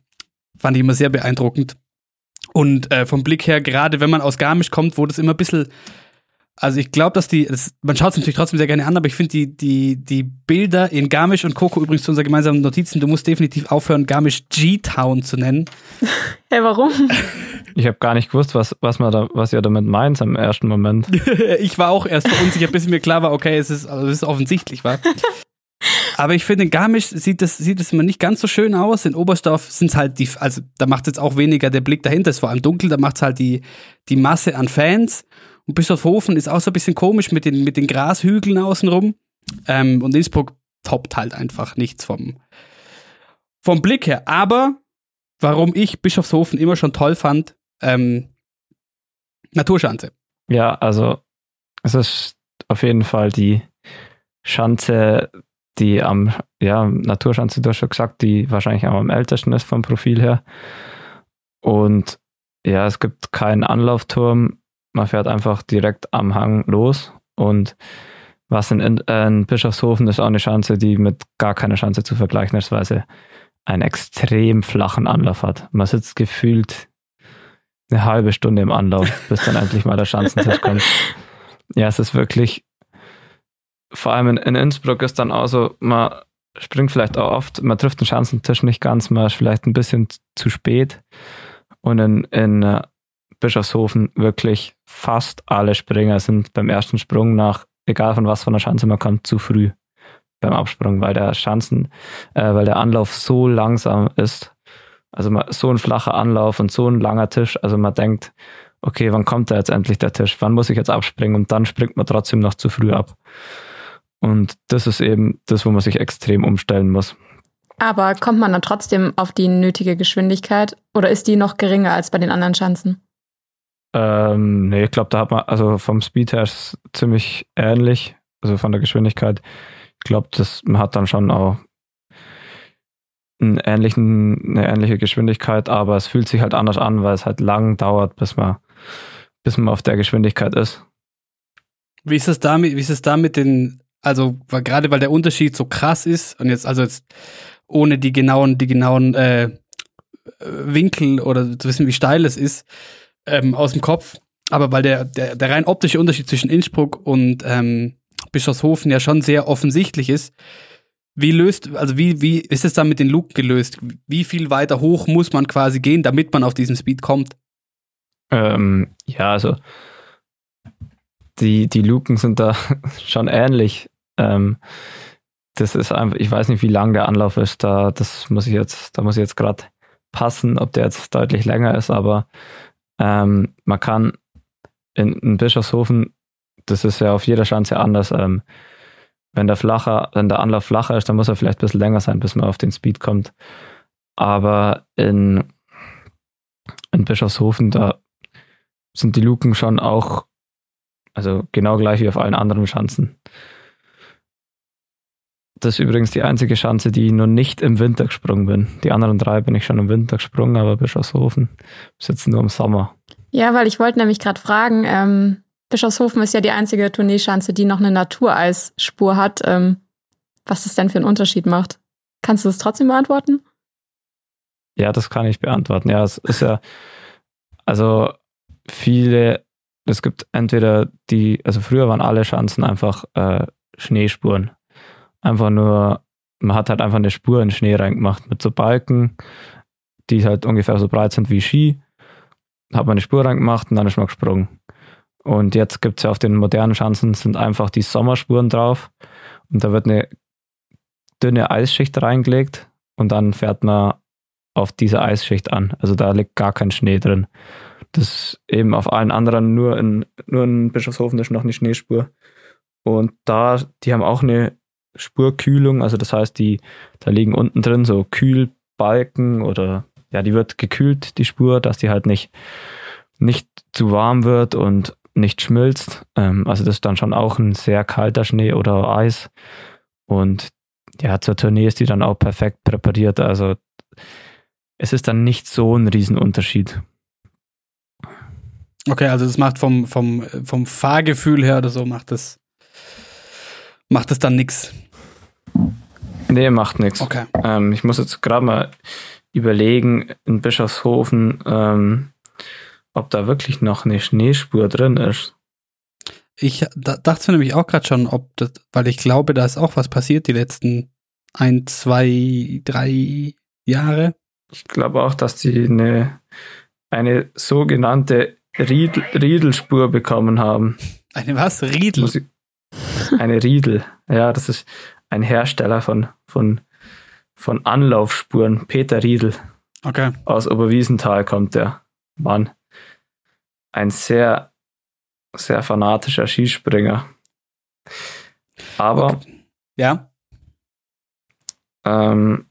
fand ich immer sehr beeindruckend. Und äh, vom Blick her, gerade wenn man aus Garmisch kommt, wo das immer ein bisschen also ich glaube, dass die, das, man schaut es natürlich trotzdem sehr gerne an, aber ich finde die, die, die Bilder in Garmisch und Coco übrigens zu unseren gemeinsamen Notizen, du musst definitiv aufhören, Garmisch G-Town zu nennen. Hey, warum? Ich habe gar nicht gewusst, was, was, man da, was ihr damit meint im ersten Moment. ich war auch erst verunsichert, bis mir klar war, okay, es ist, also es ist offensichtlich, war. Aber ich finde, in Garmisch sieht das, sieht es immer nicht ganz so schön aus. In Oberstdorf sind es halt die, also da macht jetzt auch weniger der Blick dahinter, ist vor allem dunkel, da macht es halt die, die Masse an Fans. Und Bischofshofen ist auch so ein bisschen komisch mit den, mit den Grashügeln außenrum. Ähm, und Innsbruck toppt halt einfach nichts vom, vom Blick her. Aber warum ich Bischofshofen immer schon toll fand, ähm, Naturschanze. Ja, also es ist auf jeden Fall die Schanze, die am, ja, Naturschanze, du hast schon gesagt, die wahrscheinlich auch am ältesten ist vom Profil her. Und ja, es gibt keinen Anlaufturm. Man fährt einfach direkt am Hang los. Und was in, in, Bischofshofen ist auch eine Schanze, die mit gar keiner Schanze zu vergleichen ist, weil sie einen extrem flachen Anlauf hat. Man sitzt gefühlt eine halbe Stunde im Anlauf, bis dann endlich mal der Schanzentisch kommt. Ja, es ist wirklich, vor allem in, in Innsbruck ist dann auch so, man springt vielleicht auch oft, man trifft den Schanzentisch nicht ganz, man ist vielleicht ein bisschen zu spät. Und in, in äh, Bischofshofen wirklich fast alle Springer sind beim ersten Sprung nach, egal von was von der Schanze man kommt, zu früh. beim Absprung, weil der Schanzen, äh, weil der Anlauf so langsam ist. Also so ein flacher Anlauf und so ein langer Tisch. Also man denkt, okay, wann kommt da jetzt endlich der Tisch? Wann muss ich jetzt abspringen? Und dann springt man trotzdem noch zu früh ab. Und das ist eben das, wo man sich extrem umstellen muss. Aber kommt man dann trotzdem auf die nötige Geschwindigkeit oder ist die noch geringer als bei den anderen Schanzen? Ähm, nee, ich glaube, da hat man, also vom Speed her ist ziemlich ähnlich, also von der Geschwindigkeit. Ich glaube, man hat dann schon auch einen ähnlichen, eine ähnliche Geschwindigkeit, aber es fühlt sich halt anders an, weil es halt lang dauert, bis man, bis man auf der Geschwindigkeit ist. Wie ist es damit, es da mit den, also gerade weil der Unterschied so krass ist und jetzt, also jetzt ohne die genauen, die genauen äh, Winkel oder zu wissen, wie steil es ist, ähm, aus dem Kopf. Aber weil der, der, der rein optische Unterschied zwischen Innsbruck und ähm, Bischofshofen ja schon sehr offensichtlich ist, wie löst, also wie, wie ist es dann mit den Luken gelöst? Wie viel weiter hoch muss man quasi gehen, damit man auf diesen Speed kommt? Ähm, ja, also die, die Luken sind da schon ähnlich. Ähm, das ist einfach, ich weiß nicht, wie lang der Anlauf ist. Da, das muss ich jetzt, da muss ich jetzt gerade passen, ob der jetzt deutlich länger ist, aber ähm, man kann in, in Bischofshofen, das ist ja auf jeder Schanze anders, ähm, wenn der flacher, wenn der Anlauf flacher ist, dann muss er vielleicht ein bisschen länger sein, bis man auf den Speed kommt. Aber in, in Bischofshofen, da sind die Luken schon auch, also genau gleich wie auf allen anderen Schanzen. Das ist übrigens die einzige Schanze, die ich noch nicht im Winter gesprungen bin. Die anderen drei bin ich schon im Winter gesprungen, aber Bischofshofen ist jetzt nur im Sommer. Ja, weil ich wollte nämlich gerade fragen, ähm, Bischofshofen ist ja die einzige Tourneeschanze, die noch eine Natureisspur hat. Ähm, was das denn für einen Unterschied macht. Kannst du das trotzdem beantworten? Ja, das kann ich beantworten. Ja, es ist ja, also viele, es gibt entweder die, also früher waren alle Schanzen einfach äh, Schneespuren. Einfach nur, man hat halt einfach eine Spur in Schnee reingemacht mit so Balken, die halt ungefähr so breit sind wie Ski. Hat man eine Spur reingemacht und dann ist man gesprungen. Und jetzt gibt es ja auf den modernen Schanzen sind einfach die Sommerspuren drauf. Und da wird eine dünne Eisschicht reingelegt und dann fährt man auf diese Eisschicht an. Also da liegt gar kein Schnee drin. Das eben auf allen anderen nur in, nur in Bischofshofen ist noch eine Schneespur. Und da, die haben auch eine Spurkühlung, also das heißt, die, da liegen unten drin so Kühlbalken oder ja, die wird gekühlt, die Spur, dass die halt nicht, nicht zu warm wird und nicht schmilzt. Ähm, also das ist dann schon auch ein sehr kalter Schnee oder Eis. Und ja, zur Tournee ist die dann auch perfekt präpariert. Also es ist dann nicht so ein Riesenunterschied. Okay, also das macht vom, vom, vom Fahrgefühl her oder so, macht das, macht das dann nichts. Nee, macht nichts. Okay. Ähm, ich muss jetzt gerade mal überlegen, in Bischofshofen, ähm, ob da wirklich noch eine Schneespur drin ist. Ich dachte nämlich auch gerade schon, ob das, weil ich glaube, da ist auch was passiert die letzten ein, zwei, drei Jahre. Ich glaube auch, dass sie eine, eine sogenannte Riedel, Riedelspur bekommen haben. Eine was? Riedel? Eine Riedel. Ja, das ist ein Hersteller von, von, von Anlaufspuren. Peter Riedel. Okay. Aus Oberwiesenthal kommt der Mann ein sehr, sehr fanatischer Skispringer. Aber okay. ja. Ähm,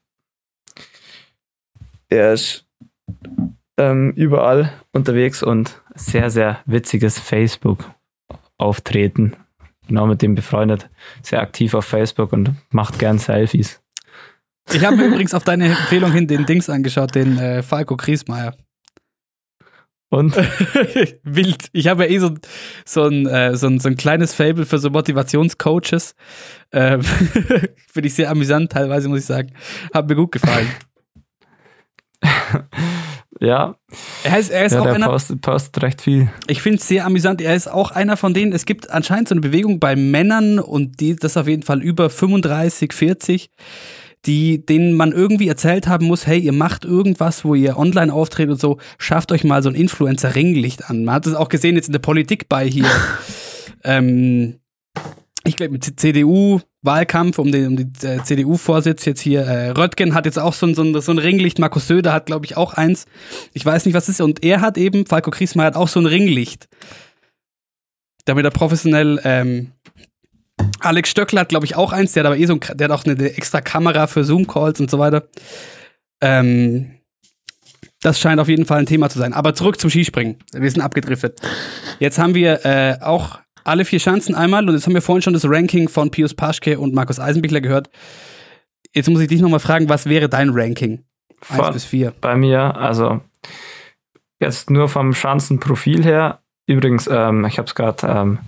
er ist ähm, überall unterwegs und sehr, sehr witziges Facebook-Auftreten. Genau mit dem befreundet, sehr aktiv auf Facebook und macht gern Selfies. Ich habe mir übrigens auf deine Empfehlung hin den Dings angeschaut, den äh, Falco Griesmeier. Und? Wild. Ich habe ja eh so, so, ein, äh, so, ein, so ein kleines Fable für so Motivationscoaches. Ähm, Finde ich sehr amüsant, teilweise muss ich sagen. Hat mir gut gefallen. Ja. Er ist, er ist ja, auch einer. Postet, postet recht viel. Ich finde es sehr amüsant. Er ist auch einer von denen. Es gibt anscheinend so eine Bewegung bei Männern und die, das auf jeden Fall über 35, 40 die, denen man irgendwie erzählt haben muss, hey, ihr macht irgendwas, wo ihr online auftretet und so, schafft euch mal so ein Influencer-Ringlicht an. Man hat es auch gesehen jetzt in der Politik bei hier. ähm, ich glaube, CDU-Wahlkampf um, den, um die äh, CDU-Vorsitz jetzt hier. Äh, Röttgen hat jetzt auch so ein, so ein, so ein Ringlicht. Markus Söder hat, glaube ich, auch eins. Ich weiß nicht, was es ist. Und er hat eben, Falco Kriesmeier hat auch so ein Ringlicht. Damit er professionell, ähm, Alex Stöckler hat, glaube ich, auch eins. Der hat aber eh so ein, der hat auch eine extra Kamera für Zoom-Calls und so weiter. Ähm, das scheint auf jeden Fall ein Thema zu sein. Aber zurück zum Skispringen. Wir sind abgedriftet. Jetzt haben wir äh, auch alle vier Schanzen einmal und jetzt haben wir vorhin schon das Ranking von Pius Paschke und Markus Eisenbichler gehört. Jetzt muss ich dich nochmal fragen, was wäre dein Ranking? Von, Eins bis vier. Bei mir, also jetzt nur vom Schanzenprofil her. Übrigens, ähm, ich habe es gerade ähm,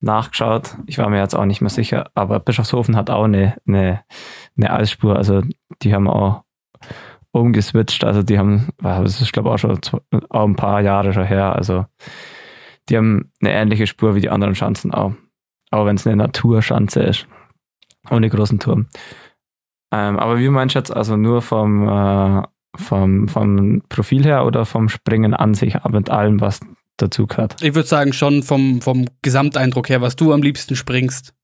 nachgeschaut. Ich war mir jetzt auch nicht mehr sicher, aber Bischofshofen hat auch eine, eine, eine Eisspur. Also die haben auch umgeswitcht. Also die haben, das ist glaube ich auch schon auch ein paar Jahre schon her. Also die haben eine ähnliche Spur wie die anderen Schanzen auch. Auch wenn es eine Naturschanze ist. Ohne großen Turm. Ähm, aber wie meinst du jetzt, also nur vom, äh, vom, vom Profil her oder vom Springen an sich, mit allem, was dazu gehört? Ich würde sagen, schon vom, vom Gesamteindruck her, was du am liebsten springst.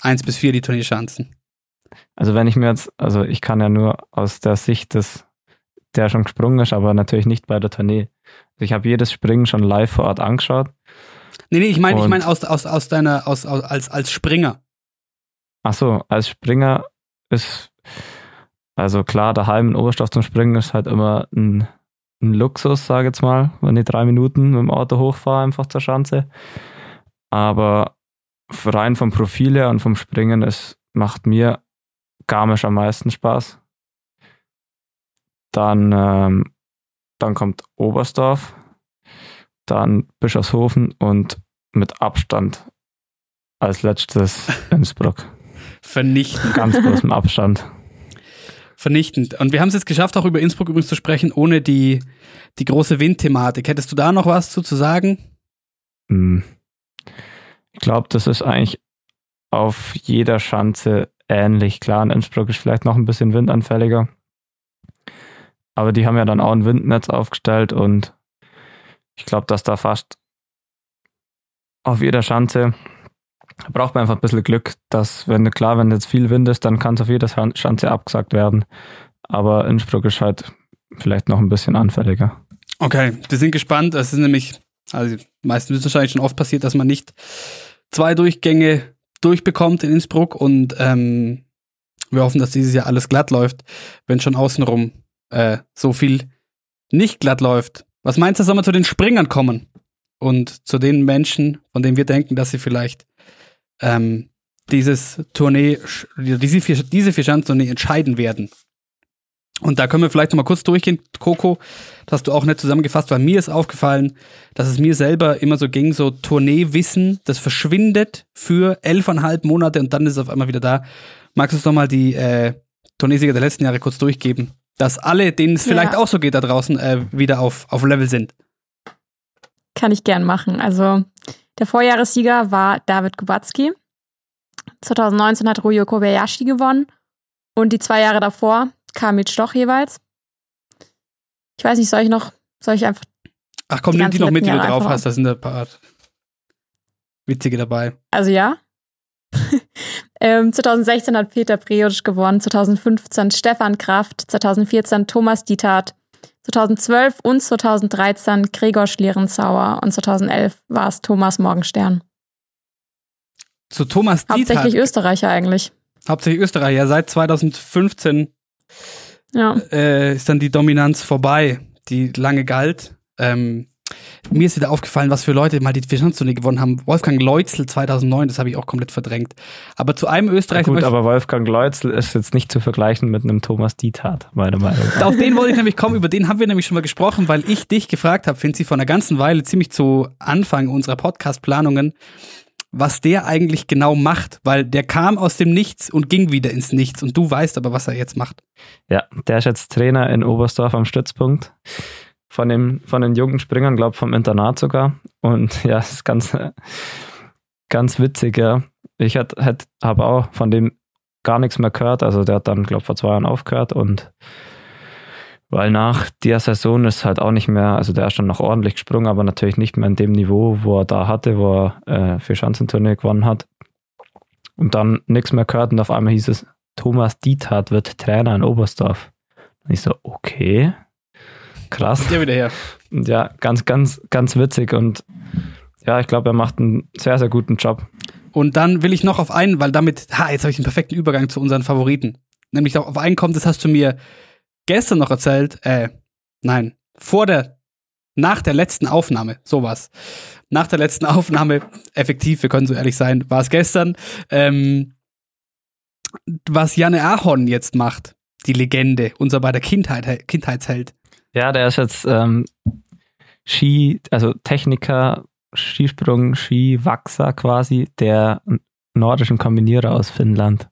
Eins bis vier die Turnierschanzen. Also wenn ich mir jetzt, also ich kann ja nur aus der Sicht des, der schon gesprungen ist, aber natürlich nicht bei der Tournee. Also ich habe jedes Springen schon live vor Ort angeschaut. Nee, nee, ich meine, ich meine aus, aus, aus deiner, aus, aus, als, als Springer. Ach so, als Springer ist, also klar, daheim in Oberstoff zum Springen ist halt immer ein, ein Luxus, sage ich jetzt mal, wenn ich drei Minuten mit dem Auto hochfahre, einfach zur Schanze. Aber rein vom Profil her und vom Springen, es macht mir Garmisch am meisten Spaß. Dann, ähm, dann kommt Oberstdorf, dann Bischofshofen und mit Abstand als letztes Innsbruck. Vernichtend. Ganz großem Abstand. Vernichtend. Und wir haben es jetzt geschafft, auch über Innsbruck übrigens zu sprechen, ohne die, die große Windthematik. Hättest du da noch was zu, zu sagen? Hm. Ich glaube, das ist eigentlich auf jeder Schanze ähnlich. Klar, in Innsbruck ist vielleicht noch ein bisschen windanfälliger. Aber die haben ja dann auch ein Windnetz aufgestellt und ich glaube, dass da fast auf jeder Schanze braucht man einfach ein bisschen Glück, dass, wenn klar, wenn jetzt viel Wind ist, dann kann es auf jeder Schanze abgesagt werden. Aber Innsbruck ist halt vielleicht noch ein bisschen anfälliger. Okay, wir sind gespannt. Es ist nämlich, also meistens ist es wahrscheinlich schon oft passiert, dass man nicht zwei Durchgänge durchbekommt in Innsbruck und ähm, wir hoffen, dass dieses Jahr alles glatt läuft, wenn schon außenrum äh, so viel nicht glatt läuft. Was meinst du, soll man zu den Springern kommen? Und zu den Menschen, von denen wir denken, dass sie vielleicht ähm, dieses Tournee, diese vier, diese vier Schanzentournee entscheiden werden. Und da können wir vielleicht noch mal kurz durchgehen, Coco. Das hast du auch nicht zusammengefasst, weil mir ist aufgefallen, dass es mir selber immer so ging, so Tourneewissen, das verschwindet für elfeinhalb Monate und dann ist es auf einmal wieder da. Magst du uns noch mal die äh, Tourneesieger der letzten Jahre kurz durchgeben, dass alle, denen es ja. vielleicht auch so geht da draußen, äh, wieder auf, auf Level sind? Kann ich gern machen. Also der Vorjahressieger war David Kubacki. 2019 hat Ryo Kobayashi gewonnen und die zwei Jahre davor Kamil Stoch jeweils. Ich weiß nicht, soll ich noch, soll ich einfach. Ach komm, nimm die noch mit, die du drauf hast, da sind ein paar witzige dabei. Also ja. Ähm, 2016 hat Peter Preutsch gewonnen, 2015 Stefan Kraft, 2014 Thomas Dietert, 2012 und 2013 Gregor Schlierenzauer und 2011 war es Thomas Morgenstern. Zu Thomas Dietert? Hauptsächlich Österreicher eigentlich. Hauptsächlich Österreicher. Seit 2015 ja. äh, ist dann die Dominanz vorbei, die lange galt. Ähm, mir ist wieder aufgefallen, was für Leute mal die Finanzturnier gewonnen haben. Wolfgang Leutzel 2009, das habe ich auch komplett verdrängt. Aber zu einem Österreicher. Gut, aber Wolfgang Leutzel ist jetzt nicht zu vergleichen mit einem Thomas Diethardt, meiner Meinung nach. Auf den wollte ich nämlich kommen, über den haben wir nämlich schon mal gesprochen, weil ich dich gefragt habe, finde sie vor einer ganzen Weile ziemlich zu Anfang unserer Podcast-Planungen, was der eigentlich genau macht, weil der kam aus dem Nichts und ging wieder ins Nichts und du weißt aber, was er jetzt macht. Ja, der ist jetzt Trainer in Oberstdorf am Stützpunkt von, dem, von den jungen Springern, glaube vom Internat sogar. Und ja, ist ganz, ganz witzig, ja. Ich habe auch von dem gar nichts mehr gehört. Also der hat dann, glaube vor zwei Jahren aufgehört und weil nach der Saison ist halt auch nicht mehr, also der ist schon noch ordentlich gesprungen, aber natürlich nicht mehr in dem Niveau, wo er da hatte, wo er äh, für Schanzenturnier gewonnen hat. Und dann nichts mehr gehört und auf einmal hieß es, Thomas Diethardt wird Trainer in Oberstdorf. Und ich so, okay, krass. Der wieder her. Ja, ganz, ganz, ganz witzig und ja, ich glaube, er macht einen sehr, sehr guten Job. Und dann will ich noch auf einen, weil damit, ha, jetzt habe ich den perfekten Übergang zu unseren Favoriten. Nämlich auf einen kommt, das hast du mir gestern noch erzählt, äh, nein, vor der, nach der letzten Aufnahme, sowas. Nach der letzten Aufnahme, effektiv, wir können so ehrlich sein, war es gestern, ähm, was Janne Ahorn jetzt macht, die Legende, unser bei der Kindheit, Kindheitsheld. Ja, der ist jetzt ähm, Ski, also Techniker, Skisprung, Skiwachser quasi, der nordischen Kombinierer aus Finnland.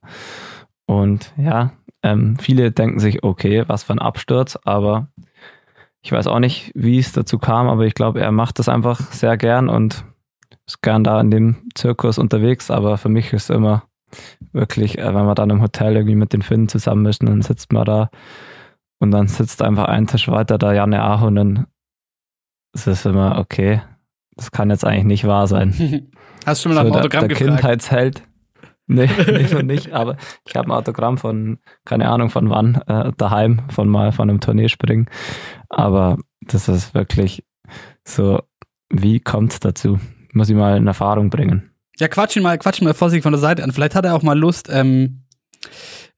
Und ja, ähm, viele denken sich, okay, was für ein Absturz, aber ich weiß auch nicht, wie es dazu kam, aber ich glaube, er macht das einfach sehr gern und ist gern da in dem Zirkus unterwegs, aber für mich ist immer wirklich, äh, wenn wir dann im Hotel irgendwie mit den Finnen zusammen ist, dann sitzt man da und dann sitzt einfach ein Tisch weiter da Janne Aho und dann ist es immer, okay, das kann jetzt eigentlich nicht wahr sein. Hast du schon mal nach dem Autogramm der, der gefragt? Kindheitsheld. Nee, nicht und nicht, aber ich habe ein Autogramm von, keine Ahnung von wann, äh, daheim, von mal von einem Turnierspringen. Aber das ist wirklich so, wie kommt es dazu? Muss ich mal in Erfahrung bringen. Ja, quatsch ihn mal, quatsch ihn mal vorsichtig von der Seite an. Vielleicht hat er auch mal Lust, ähm,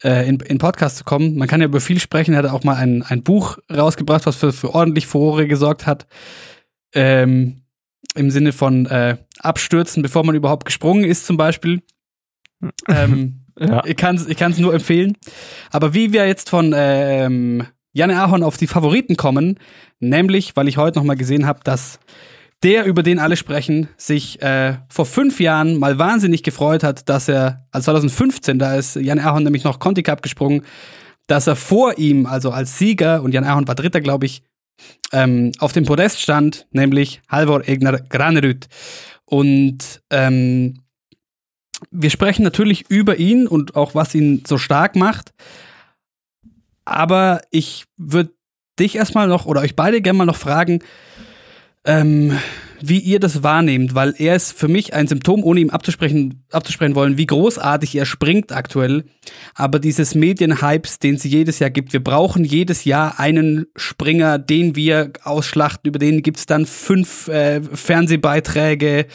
äh, in, in Podcast zu kommen. Man kann ja über viel sprechen. Er hat auch mal ein, ein Buch rausgebracht, was für, für ordentlich Furore gesorgt hat. Ähm, Im Sinne von äh, Abstürzen, bevor man überhaupt gesprungen ist, zum Beispiel. ähm, Ja. ich kann es ich kann's nur empfehlen. Aber wie wir jetzt von ähm, Janne Ahorn auf die Favoriten kommen, nämlich, weil ich heute noch mal gesehen habe, dass der, über den alle sprechen, sich äh, vor fünf Jahren mal wahnsinnig gefreut hat, dass er, also 2015, da ist Jan Ahorn nämlich noch Conti Cup gesprungen, dass er vor ihm, also als Sieger, und Jan Ahorn war Dritter, glaube ich, ähm, auf dem Podest stand, nämlich Halvor Egner Granerüt. Und ähm, wir sprechen natürlich über ihn und auch was ihn so stark macht. Aber ich würde dich erstmal noch oder euch beide gerne mal noch fragen, ähm, wie ihr das wahrnehmt, weil er ist für mich ein Symptom, ohne ihm abzusprechen, abzusprechen wollen, wie großartig er springt aktuell. Aber dieses Medienhypes, den es jedes Jahr gibt, wir brauchen jedes Jahr einen Springer, den wir ausschlachten, über den gibt's dann fünf äh, Fernsehbeiträge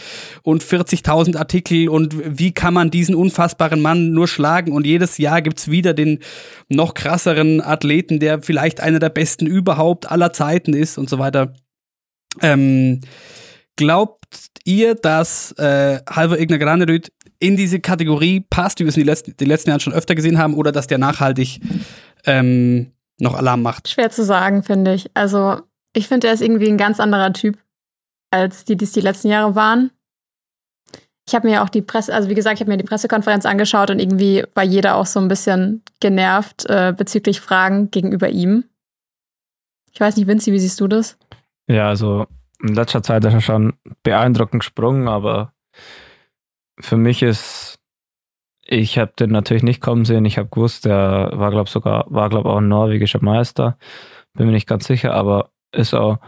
und 40.000 Artikel und wie kann man diesen unfassbaren Mann nur schlagen und jedes Jahr gibt's wieder den noch krasseren Athleten, der vielleicht einer der besten überhaupt aller Zeiten ist und so weiter. Ähm, glaubt ihr, dass äh, Halvor Egner Granerüt in diese Kategorie passt, wie wir es in die letzten, die letzten Jahren schon öfter gesehen haben, oder dass der nachhaltig ähm, noch Alarm macht? Schwer zu sagen, finde ich. Also, ich finde, er ist irgendwie ein ganz anderer Typ, als die, die es die letzten Jahre waren. Ich habe mir auch die Presse, also wie gesagt, ich habe mir die Pressekonferenz angeschaut und irgendwie war jeder auch so ein bisschen genervt äh, bezüglich Fragen gegenüber ihm. Ich weiß nicht, Vinci, wie siehst du das? Ja, also in letzter Zeit ist er schon beeindruckend gesprungen, aber für mich ist, ich habe den natürlich nicht kommen sehen. Ich habe gewusst, der war, glaube sogar, war, glaube auch ein norwegischer Meister. Bin mir nicht ganz sicher, aber ist auch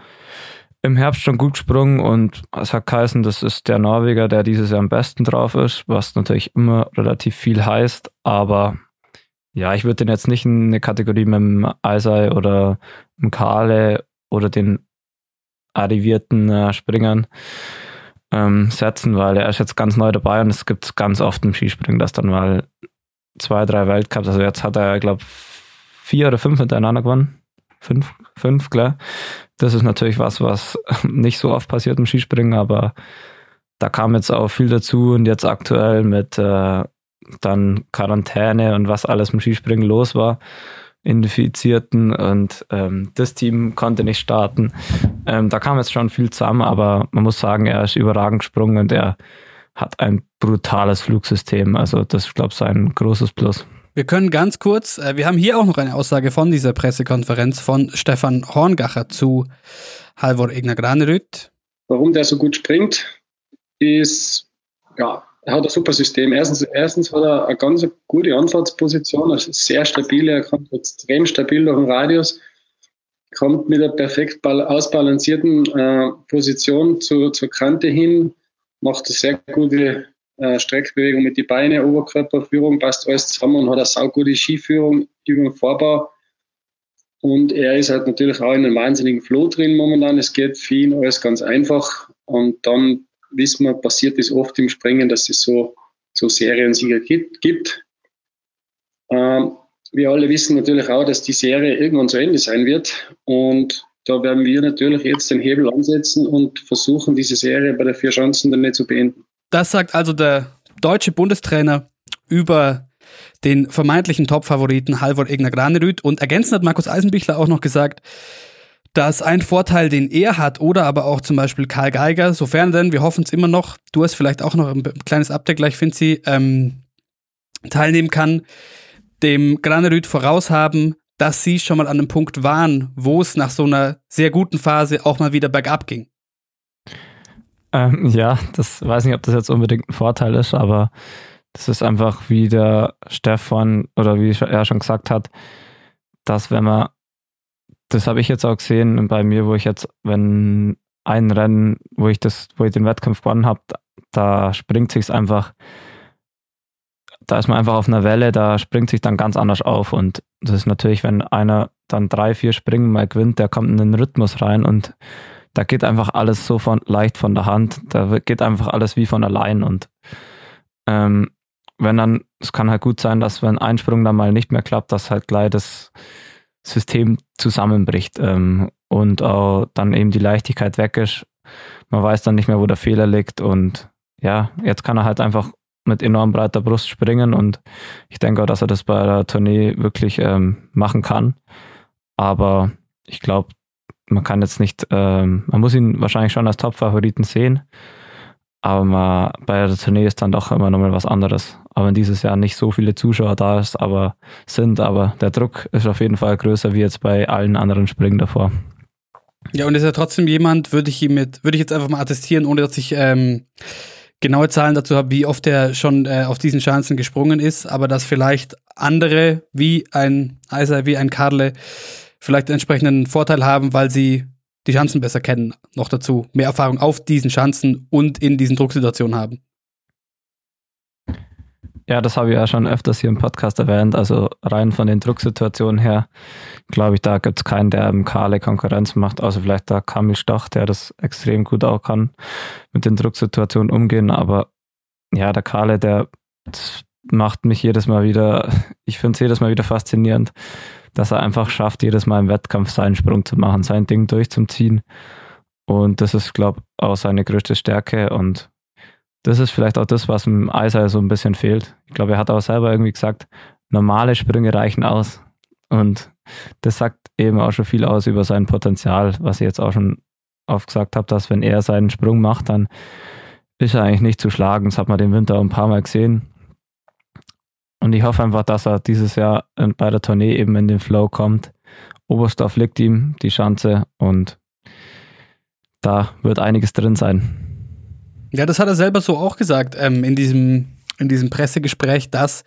im Herbst schon gut gesprungen und es hat geheißen, das ist der Norweger, der dieses Jahr am besten drauf ist, was natürlich immer relativ viel heißt, aber ja, ich würde den jetzt nicht in eine Kategorie mit dem Eisei oder dem Kale oder den arrivierten äh, Springern ähm, setzen, weil er ist jetzt ganz neu dabei und es gibt ganz oft im Skispringen, dass dann mal zwei, drei Weltcups, also jetzt hat er, glaube, vier oder fünf hintereinander gewonnen. Fünf, fünf, klar. Das ist natürlich was, was nicht so oft passiert im Skispringen, aber da kam jetzt auch viel dazu und jetzt aktuell mit äh, dann Quarantäne und was alles im Skispringen los war, Infizierten und ähm, das Team konnte nicht starten. Ähm, da kam jetzt schon viel zusammen, aber man muss sagen, er ist überragend gesprungen und er hat ein brutales Flugsystem. Also das ist, glaube ich, sein großes Plus. Wir können ganz kurz, äh, wir haben hier auch noch eine Aussage von dieser Pressekonferenz von Stefan Horngacher zu Halvor Egner Granerüt. Warum der so gut springt, ist, ja, er hat ein super System. Erstens, erstens hat er eine ganz gute Anfahrtsposition, er ist sehr stabil, er kommt extrem stabil durch den Radius, kommt mit einer perfekt ausbalancierten äh, Position zu, zur Kante hin, macht eine sehr gute äh, Streckbewegung mit den Beinen, Oberkörperführung, passt alles zusammen und hat eine saugute Skiführung über den Vorbau. Und er ist halt natürlich auch in einem wahnsinnigen Flow drin momentan. Es geht für ihn alles ganz einfach. Und dann wissen wir, passiert es oft im Springen, dass es so, so Seriensieger gibt. Ähm, wir alle wissen natürlich auch, dass die Serie irgendwann zu Ende sein wird. Und da werden wir natürlich jetzt den Hebel ansetzen und versuchen, diese Serie bei der Vier Chancen dann nicht zu beenden. Das sagt also der deutsche Bundestrainer über den vermeintlichen Top-Favoriten Halvor Egner Granerüth. Und ergänzend hat Markus Eisenbichler auch noch gesagt, dass ein Vorteil, den er hat, oder aber auch zum Beispiel Karl Geiger, sofern denn, wir hoffen es immer noch, du hast vielleicht auch noch ein kleines Update gleich, Finzi, ähm, teilnehmen kann, dem Granerüth voraus haben, dass sie schon mal an einem Punkt waren, wo es nach so einer sehr guten Phase auch mal wieder bergab ging. Ähm, ja, das weiß nicht, ob das jetzt unbedingt ein Vorteil ist, aber das ist einfach, wie der Stefan oder wie er schon gesagt hat, dass wenn man, das habe ich jetzt auch gesehen bei mir, wo ich jetzt, wenn ein Rennen, wo ich das, wo ich den Wettkampf gewonnen habe, da springt sich's einfach da ist man einfach auf einer Welle, da springt sich dann ganz anders auf. Und das ist natürlich, wenn einer dann drei, vier Springen mal gewinnt, der kommt in den Rhythmus rein und da geht einfach alles so von, leicht von der Hand. Da geht einfach alles wie von allein. Und ähm, wenn dann, es kann halt gut sein, dass wenn ein Sprung dann mal nicht mehr klappt, dass halt gleich das System zusammenbricht ähm, und auch dann eben die Leichtigkeit weg ist. Man weiß dann nicht mehr, wo der Fehler liegt und ja, jetzt kann er halt einfach mit enorm breiter Brust springen und ich denke auch, dass er das bei der Tournee wirklich ähm, machen kann. Aber ich glaube, man kann jetzt nicht, ähm, man muss ihn wahrscheinlich schon als Top-Favoriten sehen, aber man, bei der Tournee ist dann doch immer nochmal was anderes. Aber wenn dieses Jahr nicht so viele Zuschauer da ist, aber sind, aber der Druck ist auf jeden Fall größer wie jetzt bei allen anderen Springen davor. Ja, und ist ja trotzdem jemand, würde ich ihm mit, würde ich jetzt einfach mal attestieren, ohne dass ich ähm, genaue Zahlen dazu habe, wie oft er schon äh, auf diesen Chancen gesprungen ist, aber dass vielleicht andere wie ein Eiser, wie ein Karle vielleicht entsprechenden Vorteil haben, weil sie die Chancen besser kennen, noch dazu mehr Erfahrung auf diesen Chancen und in diesen Drucksituationen haben. Ja, das habe ich ja schon öfters hier im Podcast erwähnt. Also rein von den Drucksituationen her, glaube ich, da gibt es keinen, der im Kale Konkurrenz macht, außer vielleicht der Kamil Stach, der das extrem gut auch kann, mit den Drucksituationen umgehen. Aber ja, der Kale, der macht mich jedes Mal wieder, ich finde es jedes Mal wieder faszinierend, dass er einfach schafft, jedes Mal im Wettkampf seinen Sprung zu machen, sein Ding durchzuziehen. Und das ist, glaube ich, auch seine größte Stärke und das ist vielleicht auch das, was im Eiser so ein bisschen fehlt. Ich glaube, er hat auch selber irgendwie gesagt, normale Sprünge reichen aus. Und das sagt eben auch schon viel aus über sein Potenzial, was ich jetzt auch schon oft gesagt habe, dass wenn er seinen Sprung macht, dann ist er eigentlich nicht zu schlagen. Das hat man den Winter auch ein paar Mal gesehen. Und ich hoffe einfach, dass er dieses Jahr bei der Tournee eben in den Flow kommt. Oberstdorf liegt ihm die Chance und da wird einiges drin sein. Ja, das hat er selber so auch gesagt ähm, in diesem in diesem Pressegespräch, dass,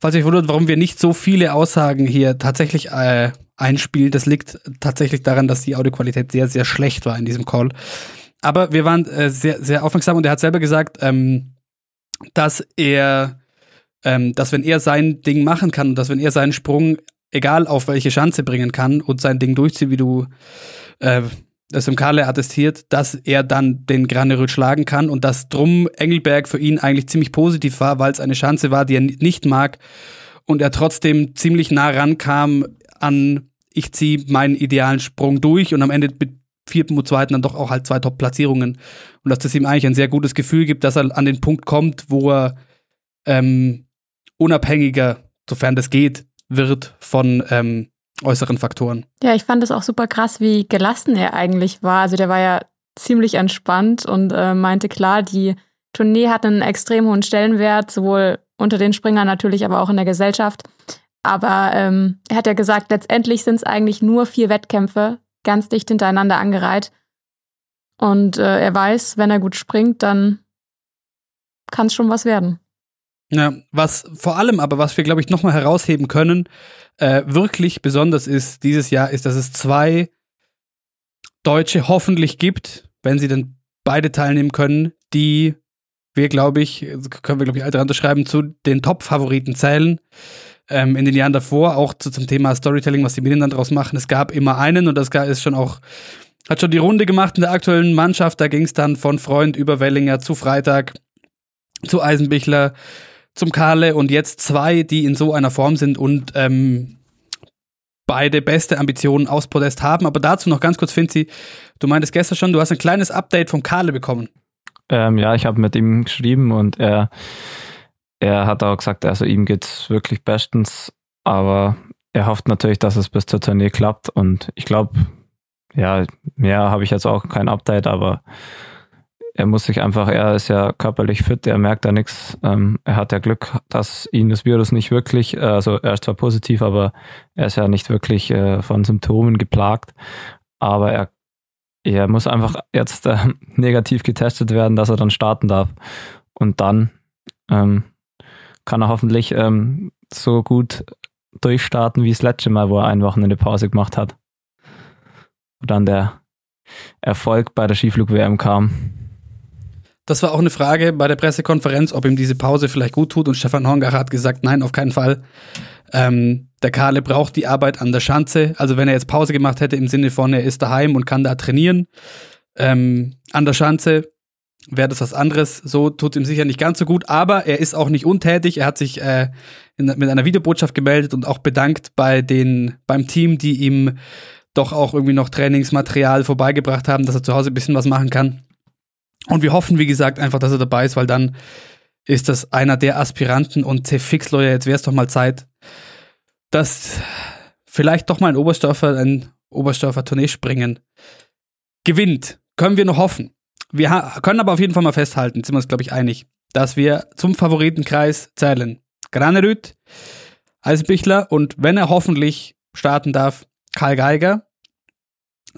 falls ihr wundert, warum wir nicht so viele Aussagen hier tatsächlich äh, einspielen, das liegt tatsächlich daran, dass die Audioqualität sehr, sehr schlecht war in diesem Call. Aber wir waren äh, sehr, sehr aufmerksam und er hat selber gesagt, ähm, dass er, ähm, dass wenn er sein Ding machen kann und dass wenn er seinen Sprung, egal auf welche Schanze bringen kann und sein Ding durchzieht, wie du äh, das im Karle attestiert, dass er dann den Graneröd schlagen kann und dass drum Engelberg für ihn eigentlich ziemlich positiv war, weil es eine Chance war, die er nicht mag und er trotzdem ziemlich nah rankam an ich ziehe meinen idealen Sprung durch und am Ende mit vierten und zweiten dann doch auch halt zwei Top-Platzierungen und dass das ihm eigentlich ein sehr gutes Gefühl gibt, dass er an den Punkt kommt, wo er ähm, unabhängiger, sofern das geht, wird von ähm, äußeren Faktoren. Ja, ich fand es auch super krass, wie gelassen er eigentlich war. Also der war ja ziemlich entspannt und äh, meinte klar, die Tournee hat einen extrem hohen Stellenwert, sowohl unter den Springern natürlich, aber auch in der Gesellschaft. Aber ähm, er hat ja gesagt, letztendlich sind es eigentlich nur vier Wettkämpfe, ganz dicht hintereinander angereiht. Und äh, er weiß, wenn er gut springt, dann kann es schon was werden. Ja, was vor allem aber, was wir, glaube ich, nochmal herausheben können, äh, wirklich besonders ist dieses Jahr, ist, dass es zwei Deutsche hoffentlich gibt, wenn sie dann beide teilnehmen können, die wir, glaube ich, können wir, glaube ich, alle dran schreiben, zu den Top-Favoriten zählen. Ähm, in den Jahren davor, auch zu, zum Thema Storytelling, was die Medien dann draus machen. Es gab immer einen und das ist schon auch, hat schon die Runde gemacht in der aktuellen Mannschaft. Da ging es dann von Freund über Wellinger zu Freitag, zu Eisenbichler, zum Kahle und jetzt zwei, die in so einer Form sind und ähm, beide beste Ambitionen aus Podest haben. Aber dazu noch ganz kurz, Finzi, du meintest gestern schon, du hast ein kleines Update vom Kahle bekommen. Ähm, ja, ich habe mit ihm geschrieben und er, er hat auch gesagt, also ihm geht es wirklich bestens, aber er hofft natürlich, dass es bis zur Tournee klappt und ich glaube, ja, mehr habe ich jetzt auch kein Update, aber er muss sich einfach, er ist ja körperlich fit, er merkt da nichts. Ähm, er hat ja Glück, dass ihn das Virus nicht wirklich, äh, also er ist zwar positiv, aber er ist ja nicht wirklich äh, von Symptomen geplagt. Aber er er muss einfach jetzt äh, negativ getestet werden, dass er dann starten darf. Und dann ähm, kann er hoffentlich ähm, so gut durchstarten wie das letzte Mal, wo er ein Wochenende Pause gemacht hat. Und dann der Erfolg bei der Skiflug-WM kam. Das war auch eine Frage bei der Pressekonferenz, ob ihm diese Pause vielleicht gut tut. Und Stefan Hongacher hat gesagt, nein, auf keinen Fall. Ähm, der Kahle braucht die Arbeit an der Schanze. Also wenn er jetzt Pause gemacht hätte im Sinne von, er ist daheim und kann da trainieren, ähm, an der Schanze wäre das was anderes. So tut ihm sicher nicht ganz so gut, aber er ist auch nicht untätig. Er hat sich äh, in, mit einer Videobotschaft gemeldet und auch bedankt bei den, beim Team, die ihm doch auch irgendwie noch Trainingsmaterial vorbeigebracht haben, dass er zu Hause ein bisschen was machen kann. Und wir hoffen, wie gesagt, einfach, dass er dabei ist, weil dann ist das einer der Aspiranten und C. Fixlawyer, jetzt wäre es doch mal Zeit, dass vielleicht doch mal ein Oberstdorfer, ein Oberstdorfer Tourneespringen gewinnt. Können wir noch hoffen. Wir können aber auf jeden Fall mal festhalten, sind wir uns, glaube ich, einig, dass wir zum Favoritenkreis zählen. Granerüt, Eisenbichler und wenn er hoffentlich starten darf, Karl Geiger.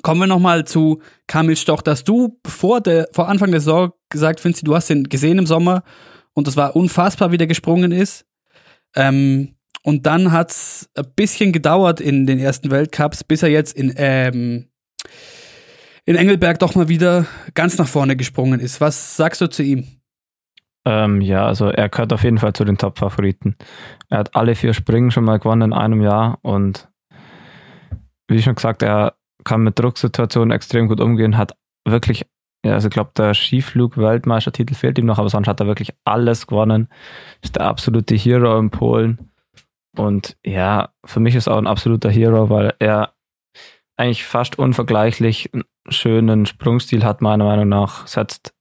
Kommen wir nochmal zu Kamil Stoch, dass du vor, der, vor Anfang der Saison gesagt findest, du hast ihn gesehen im Sommer und es war unfassbar, wie der gesprungen ist. Ähm, und dann hat es ein bisschen gedauert in den ersten Weltcups, bis er jetzt in, ähm, in Engelberg doch mal wieder ganz nach vorne gesprungen ist. Was sagst du zu ihm? Ähm, ja, also er gehört auf jeden Fall zu den Top-Favoriten. Er hat alle vier Springen schon mal gewonnen in einem Jahr und wie schon gesagt, er kann mit Drucksituationen extrem gut umgehen, hat wirklich, ja, also ich glaube, der Skiflug-Weltmeistertitel fehlt ihm noch, aber sonst hat er wirklich alles gewonnen. Ist der absolute Hero in Polen. Und ja, für mich ist er auch ein absoluter Hero, weil er eigentlich fast unvergleichlich einen schönen Sprungstil hat, meiner Meinung nach. Setzt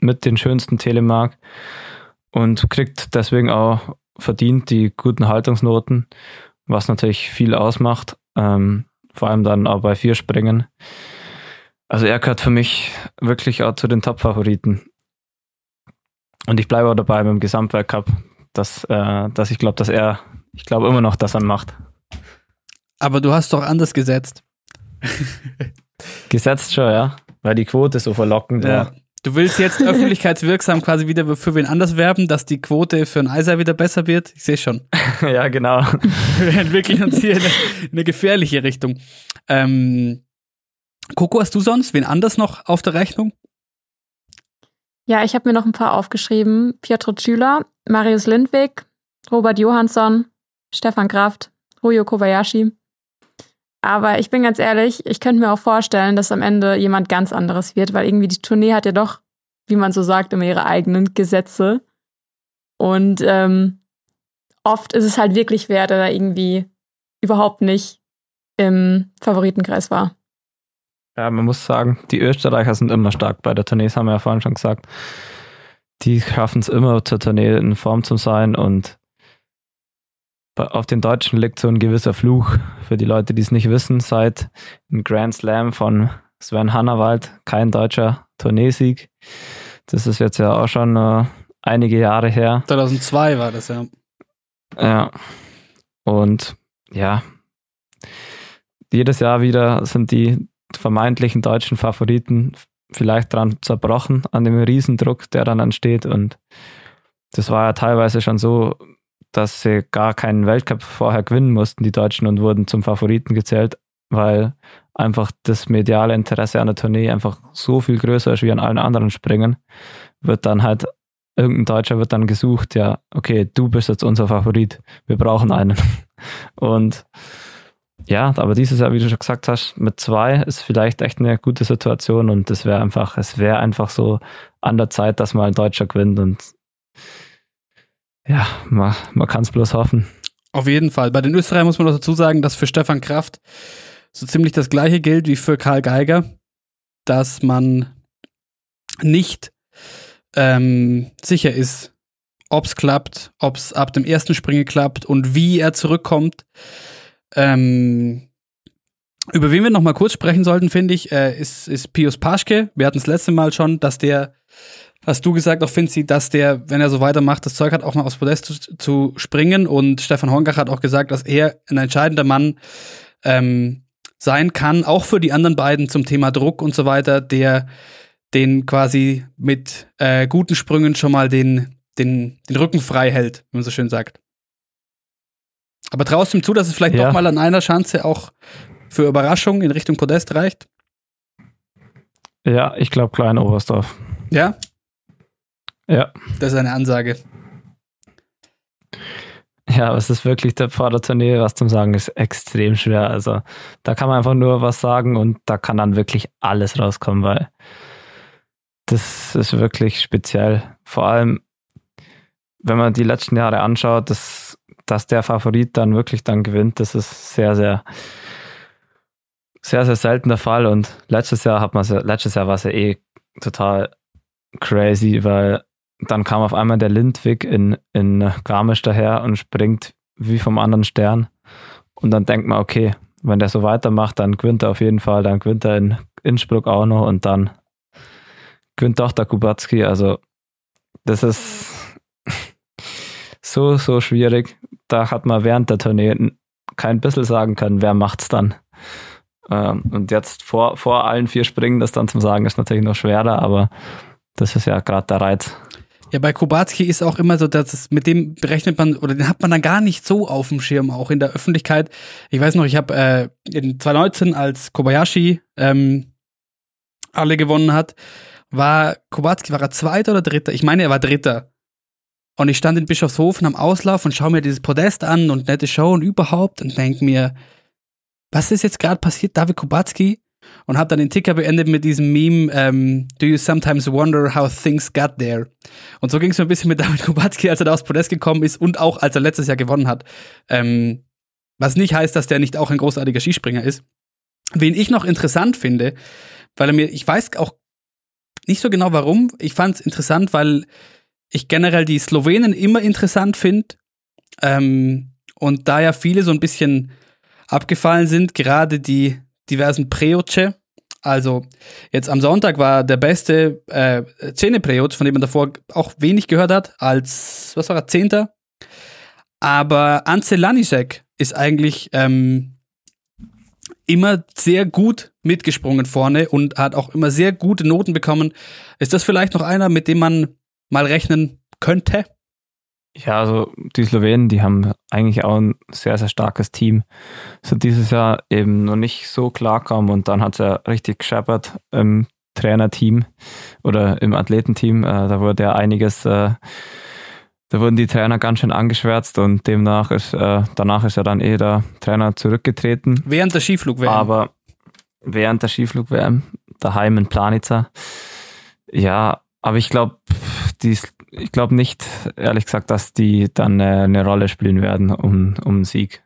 mit den schönsten Telemark und kriegt deswegen auch verdient die guten Haltungsnoten, was natürlich viel ausmacht. Ähm, vor allem dann auch bei vier Springen. Also er gehört für mich wirklich auch zu den Top-Favoriten. Und ich bleibe auch dabei beim Gesamtweltcup, dass, äh, dass ich glaube, dass er, ich glaube immer noch, dass er macht. Aber du hast doch anders gesetzt. gesetzt schon, ja. Weil die Quote so verlockend ja. war. Du willst jetzt öffentlichkeitswirksam quasi wieder für wen anders werben, dass die Quote für ein Eiser wieder besser wird? Ich sehe schon. ja, genau. Wir entwickeln uns hier in eine, eine gefährliche Richtung. Ähm, Coco, hast du sonst wen anders noch auf der Rechnung? Ja, ich habe mir noch ein paar aufgeschrieben. Pietro Schüler, Marius Lindwig, Robert Johansson, Stefan Kraft, Ruyo Kobayashi. Aber ich bin ganz ehrlich, ich könnte mir auch vorstellen, dass am Ende jemand ganz anderes wird, weil irgendwie die Tournee hat ja doch, wie man so sagt, immer ihre eigenen Gesetze. Und ähm, oft ist es halt wirklich wer, der da irgendwie überhaupt nicht im Favoritenkreis war. Ja, man muss sagen, die Österreicher sind immer stark bei der Tournee, das haben wir ja vorhin schon gesagt. Die schaffen es immer zur Tournee in Form zu sein und auf den Deutschen liegt so ein gewisser Fluch. Für die Leute, die es nicht wissen, seit dem Grand Slam von Sven Hannawald kein deutscher Tourneesieg. Das ist jetzt ja auch schon äh, einige Jahre her. 2002 war das ja. Ja. Und ja, jedes Jahr wieder sind die vermeintlichen deutschen Favoriten vielleicht dran zerbrochen, an dem Riesendruck, der dann entsteht. Und das war ja teilweise schon so dass sie gar keinen Weltcup vorher gewinnen mussten, die Deutschen, und wurden zum Favoriten gezählt, weil einfach das mediale Interesse an der Tournee einfach so viel größer ist wie an allen anderen Springen, wird dann halt irgendein Deutscher wird dann gesucht, ja, okay, du bist jetzt unser Favorit, wir brauchen einen. Und ja, aber dieses Jahr, wie du schon gesagt hast, mit zwei ist vielleicht echt eine gute Situation und es wäre einfach, es wäre einfach so an der Zeit, dass mal ein Deutscher gewinnt und ja, man, man kann es bloß hoffen. Auf jeden Fall. Bei den Österreichern muss man noch dazu sagen, dass für Stefan Kraft so ziemlich das gleiche gilt wie für Karl Geiger, dass man nicht ähm, sicher ist, ob es klappt, ob es ab dem ersten Springen klappt und wie er zurückkommt. Ähm, über wen wir noch mal kurz sprechen sollten, finde ich, äh, ist, ist Pius Paschke. Wir hatten das letzte Mal schon, dass der, hast du gesagt, auch Finzi, dass der, wenn er so weitermacht, das Zeug hat, auch mal aufs Podest zu, zu springen. Und Stefan Hongach hat auch gesagt, dass er ein entscheidender Mann ähm, sein kann, auch für die anderen beiden zum Thema Druck und so weiter, der den quasi mit äh, guten Sprüngen schon mal den, den, den Rücken frei hält, wie man so schön sagt. Aber traust du ihm zu, dass es vielleicht ja. doch mal an einer Chance auch für Überraschung in Richtung Podest reicht? Ja, ich glaube Klein Oberstdorf. Ja? Ja. Das ist eine Ansage. Ja, aber es ist wirklich der Vorderturnier, was zum Sagen ist extrem schwer. Also da kann man einfach nur was sagen und da kann dann wirklich alles rauskommen, weil das ist wirklich speziell. Vor allem, wenn man die letzten Jahre anschaut, dass, dass der Favorit dann wirklich dann gewinnt, das ist sehr, sehr, sehr, sehr selten der Fall. Und letztes Jahr hat man letztes Jahr war es ja eh total crazy, weil dann kam auf einmal der Lindwig in, in Garmisch daher und springt wie vom anderen Stern. Und dann denkt man, okay, wenn der so weitermacht, dann gewinnt er auf jeden Fall, dann gewinnt er in Innsbruck auch noch und dann gewinnt auch der Kubacki. Also das ist so, so schwierig. Da hat man während der Tournee kein bisschen sagen können, wer macht's dann. Ähm, und jetzt vor, vor allen vier Springen das dann zum Sagen ist natürlich noch schwerer, aber das ist ja gerade der Reiz. Ja, bei Kubacki ist auch immer so, dass es, mit dem berechnet man oder den hat man dann gar nicht so auf dem Schirm, auch in der Öffentlichkeit. Ich weiß noch, ich habe äh, in 2019, als Kobayashi ähm, alle gewonnen hat, war Kubacki, war er Zweiter oder Dritter? Ich meine, er war Dritter. Und ich stand in Bischofshofen am Auslauf und schaue mir dieses Podest an und nette Show und überhaupt und denke mir, was ist jetzt gerade passiert, David Kubacki? Und habe dann den Ticker beendet mit diesem Meme, ähm, Do you sometimes wonder how things got there? Und so ging es mir ein bisschen mit David Kubacki, als er da aufs Podest gekommen ist und auch als er letztes Jahr gewonnen hat. Ähm, was nicht heißt, dass der nicht auch ein großartiger Skispringer ist. Wen ich noch interessant finde, weil er mir, ich weiß auch nicht so genau warum. Ich fand es interessant, weil ich generell die Slowenen immer interessant finde. Ähm, und da ja viele so ein bisschen abgefallen sind, gerade die diversen Preoce. Also jetzt am Sonntag war der beste äh, Cene Preoc, von dem man davor auch wenig gehört hat, als, was war er, Zehnter. Aber Ance Lanisek ist eigentlich ähm, immer sehr gut mitgesprungen vorne und hat auch immer sehr gute Noten bekommen. Ist das vielleicht noch einer, mit dem man mal rechnen könnte? Ja, also die Slowenen, die haben eigentlich auch ein sehr, sehr starkes Team. So dieses Jahr eben noch nicht so klar kam und dann hat es ja richtig gescheppert im Trainerteam oder im Athletenteam. Äh, da wurde ja einiges äh, da wurden die Trainer ganz schön angeschwärzt und demnach ist, äh, danach ist ja dann eh der Trainer zurückgetreten. Während der Skiflug-WM. Aber während der Skiflug-WM, daheim in Planitzer. Ja, aber ich glaube, ich glaube nicht, ehrlich gesagt, dass die dann äh, eine Rolle spielen werden um, um den Sieg.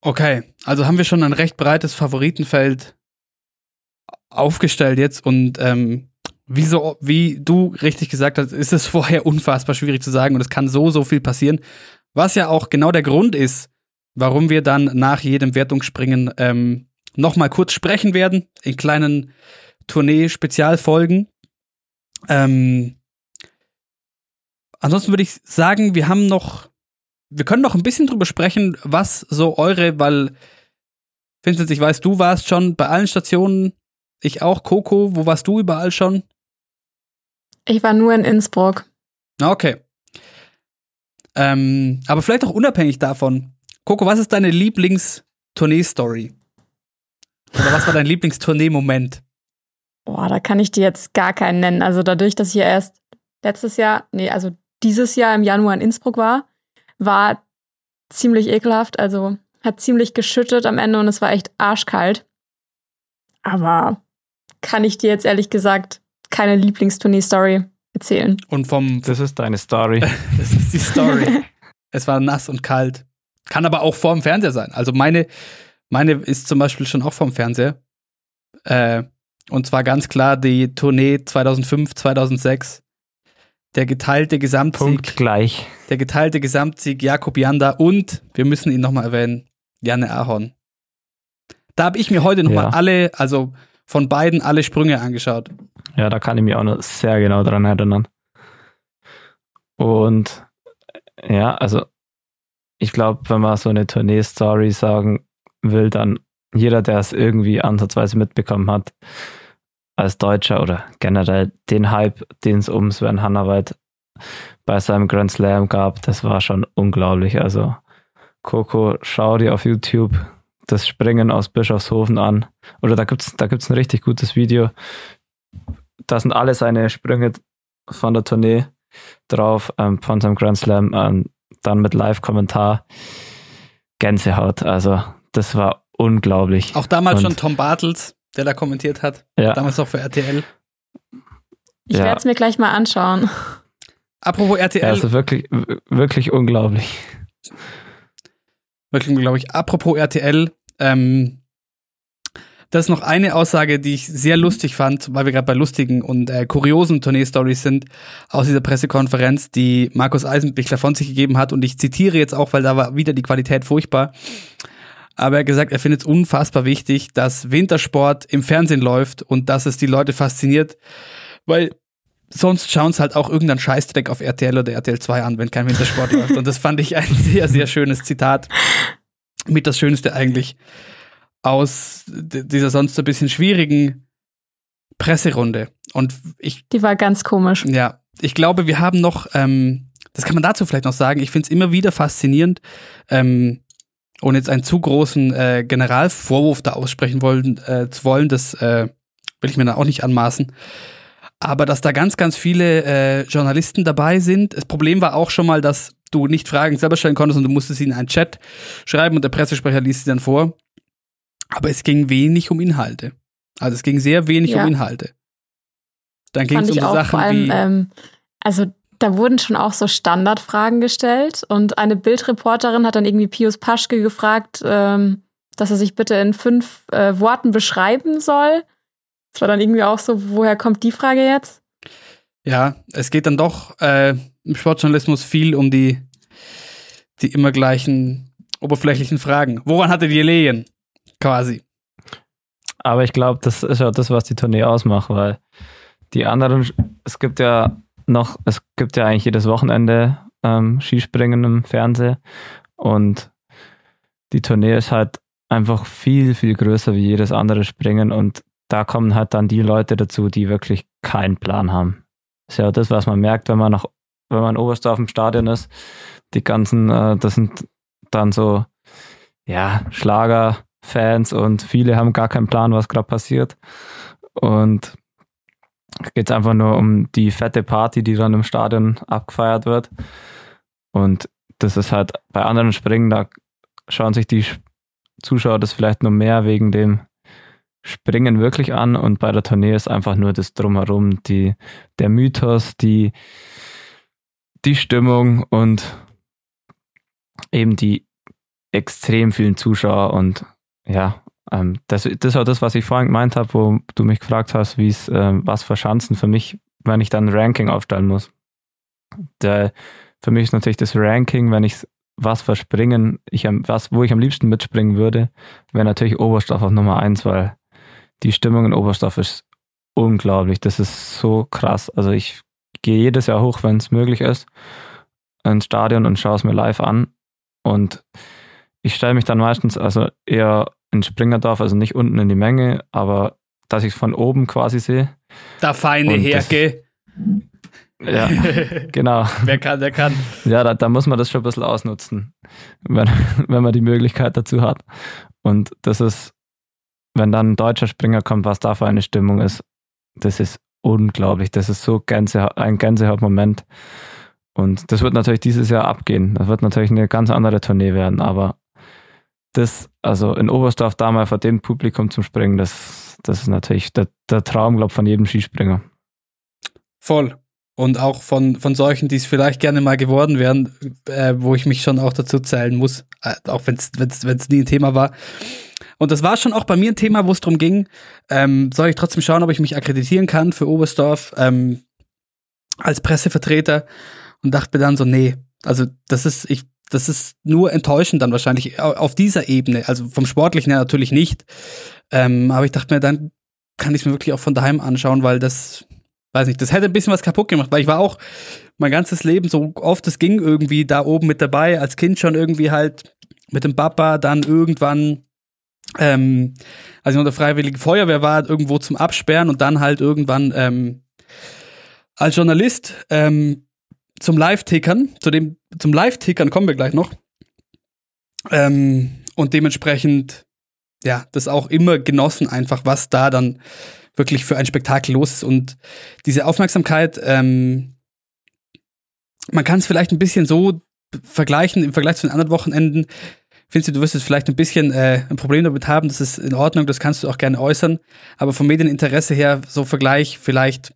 Okay, also haben wir schon ein recht breites Favoritenfeld aufgestellt jetzt und ähm, wie, so, wie du richtig gesagt hast, ist es vorher unfassbar schwierig zu sagen und es kann so, so viel passieren. Was ja auch genau der Grund ist, warum wir dann nach jedem Wertungsspringen ähm, nochmal kurz sprechen werden, in kleinen Tournee-Spezialfolgen. Ähm, ansonsten würde ich sagen, wir haben noch, wir können noch ein bisschen drüber sprechen, was so eure, weil, Vincent, ich weiß, du warst schon bei allen Stationen, ich auch, Coco, wo warst du überall schon? Ich war nur in Innsbruck. Okay. Ähm, aber vielleicht auch unabhängig davon. Coco, was ist deine Lieblings-Tournee-Story? Oder was war dein Lieblingstournee-Moment? Boah, da kann ich dir jetzt gar keinen nennen. Also dadurch, dass ich ja erst letztes Jahr, nee, also dieses Jahr im Januar in Innsbruck war, war ziemlich ekelhaft. Also hat ziemlich geschüttet am Ende und es war echt arschkalt. Aber kann ich dir jetzt ehrlich gesagt keine Lieblingstournee-Story erzählen. Und vom. Das ist deine Story. das ist die Story. es war nass und kalt. Kann aber auch vorm Fernseher sein. Also meine, meine ist zum Beispiel schon auch vorm Fernseher. Äh, und zwar ganz klar die Tournee 2005, 2006. Der geteilte Gesamtsieg. Punkt gleich. Der geteilte Gesamtsieg Jakob Janda und, wir müssen ihn nochmal erwähnen, Janne Ahorn. Da habe ich mir heute nochmal Ja. alle, also von beiden alle Sprünge angeschaut. Ja, da kann ich mich auch noch sehr genau dran erinnern. Und ja, also ich glaube, wenn man so eine Tournee-Story sagen will, dann jeder, der es irgendwie ansatzweise mitbekommen hat, als Deutscher oder generell den Hype, den es um Sven Hannawald bei seinem Grand Slam gab, das war schon unglaublich. Also Coco, schau dir auf YouTube das Springen aus Bischofshofen an. Oder da gibt's da gibt's ein richtig gutes Video. Da sind alle seine Sprünge von der Tournee drauf, ähm, von seinem Grand Slam, ähm, dann mit Live-Kommentar. Gänsehaut. Also, das war unglaublich. Auch damals Und- schon Tom Bartels, der da kommentiert hat. Ja, Damals auch für RTL. Ich Ja. werde es mir gleich mal anschauen. Apropos RTL, ja, also wirklich, wirklich unglaublich. wirklich, glaube ich, apropos RTL, ähm, das ist noch eine Aussage, die ich sehr lustig fand, weil wir gerade bei lustigen und äh, kuriosen Tournee-Stories sind, aus dieser Pressekonferenz, die Markus Eisenbichler von sich gegeben hat. Und ich zitiere jetzt auch, weil da war wieder die Qualität furchtbar. Aber er hat gesagt, er findet es unfassbar wichtig, dass Wintersport im Fernsehen läuft und dass es die Leute fasziniert, weil sonst schauen es halt auch irgendein Scheißdreck auf RTL oder RTL 2 an, wenn kein Wintersport läuft. Und das fand ich ein sehr, sehr schönes Zitat. Mit das Schönste eigentlich aus dieser sonst so ein bisschen schwierigen Presserunde. Und ich Die war ganz komisch. ja, ich glaube, wir haben noch, ähm, das kann man dazu vielleicht noch sagen, ich finde es immer wieder faszinierend, ähm, ohne jetzt einen zu großen äh, Generalvorwurf da aussprechen wollen, äh, zu wollen, das äh, will ich mir dann auch nicht anmaßen. Aber dass da ganz, ganz viele äh, Journalisten dabei sind. Das Problem war auch schon mal, dass du nicht Fragen selber stellen konntest und du musstest sie in einen Chat schreiben und der Pressesprecher liest sie dann vor. Aber es ging wenig um Inhalte. Also es ging sehr wenig Ja. um Inhalte. Dann ging es um so Sachen vor allem, wie ähm, also da wurden schon auch so Standardfragen gestellt und eine Bildreporterin hat dann irgendwie Pius Paschke gefragt, ähm, dass er sich bitte in fünf äh, Worten beschreiben soll. Das war dann irgendwie auch so, woher kommt die Frage jetzt? Ja, es geht dann doch äh, im Sportjournalismus viel um die, die immer gleichen oberflächlichen Fragen. Woran hatte die gelegen? Quasi. Aber ich glaube, das ist ja das, was die Tournee ausmacht, weil die anderen, es gibt ja noch, es gibt ja eigentlich jedes Wochenende ähm, Skispringen im Fernsehen und die Tournee ist halt einfach viel, viel größer wie jedes andere Springen und da kommen halt dann die Leute dazu, die wirklich keinen Plan haben. ist ja das, was man merkt, wenn man noch, wenn man Oberstdorf im Stadion ist. Die ganzen, äh, das sind dann so, ja, Schlagerfans und viele haben gar keinen Plan, was gerade passiert. Und geht einfach nur um die fette Party, die dann im Stadion abgefeiert wird. Und das ist halt bei anderen Springen, da schauen sich die Zuschauer das vielleicht nur mehr wegen dem Springen wirklich an und bei der Tournee ist einfach nur das Drumherum, die, der Mythos, die, die Stimmung und eben die extrem vielen Zuschauer und ja, ähm, das, das war das, was ich vorhin gemeint habe, wo du mich gefragt hast, wie es, ähm, was für Chancen für mich, wenn ich dann ein Ranking aufstellen muss. Der, für mich ist natürlich das Ranking, wenn ich was verspringen, ich was, wo ich am liebsten mitspringen würde, wäre natürlich Oberstoff auf Nummer eins, weil die Stimmung in Oberstoff ist unglaublich. Das ist so krass. Also ich gehe jedes Jahr hoch, wenn es möglich ist, ins Stadion und schaue es mir live an. Und ich stelle mich dann meistens also eher in Springerdorf, also nicht unten in die Menge, aber dass ich es von oben quasi sehe. Da feine Und das- Herke. Ja, genau. Wer kann, der kann. Ja, da, da muss man das schon ein bisschen ausnutzen, wenn, wenn man die Möglichkeit dazu hat. Und das ist, wenn dann ein deutscher Springer kommt, was da für eine Stimmung ist, das ist unglaublich. Das ist so Gänse, ein Gänsehautmoment. Und das wird natürlich dieses Jahr abgehen. Das wird natürlich eine ganz andere Tournee werden, aber das, also in Oberstdorf da mal vor dem Publikum zum Springen, das, das ist natürlich der, der Traum, glaube ich, von jedem Skispringer. Voll. Und auch von, von solchen, die es vielleicht gerne mal geworden wären, äh, wo ich mich schon auch dazu zählen muss, äh, auch wenn es nie ein Thema war. Und das war schon auch bei mir ein Thema, wo es darum ging, ähm, soll ich trotzdem schauen, ob ich mich akkreditieren kann für Oberstdorf ähm, als Pressevertreter und dachte mir dann so, nee, also das ist, ich, das ist nur enttäuschend dann wahrscheinlich auf dieser Ebene. Also vom Sportlichen her natürlich nicht. Ähm, aber ich dachte mir, dann kann ich es mir wirklich auch von daheim anschauen, weil das, weiß nicht, das hätte ein bisschen was kaputt gemacht, weil ich war auch mein ganzes Leben so oft es ging irgendwie da oben mit dabei, als Kind schon irgendwie halt mit dem Papa, dann irgendwann ähm, als ich unter Freiwillige Feuerwehr war, irgendwo zum Absperren und dann halt irgendwann ähm, als Journalist ähm, zum Live-Tickern, zu dem, zum Live-Tickern kommen wir gleich noch. Ähm, und dementsprechend, ja, das auch immer genossen, einfach, was da dann wirklich für ein Spektakel los ist. Und diese Aufmerksamkeit, ähm, man kann es vielleicht ein bisschen so vergleichen im Vergleich zu den anderen Wochenenden. Findest du, du wirst jetzt vielleicht ein bisschen äh, ein Problem damit haben, das ist in Ordnung, das kannst du auch gerne äußern. Aber vom Medieninteresse her, so Vergleich vielleicht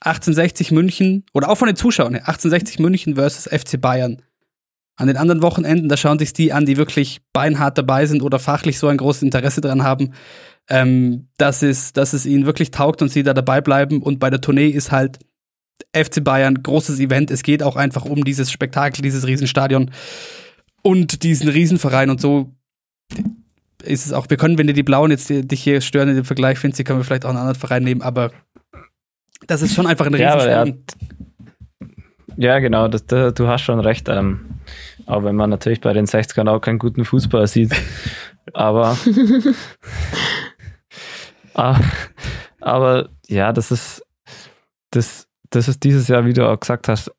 1860 München oder auch von den Zuschauern her, 1860 München versus FC Bayern. An den anderen Wochenenden, da schauen sich die an, die wirklich beinhart dabei sind oder fachlich so ein großes Interesse dran haben, ähm, dass, es, dass es ihnen wirklich taugt und sie da dabei bleiben. Und bei der Tournee ist halt FC Bayern großes Event. Es geht auch einfach um dieses Spektakel, dieses Riesenstadion und diesen Riesenverein und so ist es auch. Wir können, wenn dir die Blauen jetzt dich hier stören in dem Vergleich, findest, können wir vielleicht auch einen anderen Verein nehmen, aber das ist schon einfach ein Riesensprung. Ja, ja, genau, das, das, du hast schon recht. Ähm, auch wenn man natürlich bei den 60ern auch keinen guten Fußball sieht. aber, aber, aber ja, das ist, das, das ist dieses Jahr, wie du auch gesagt hast,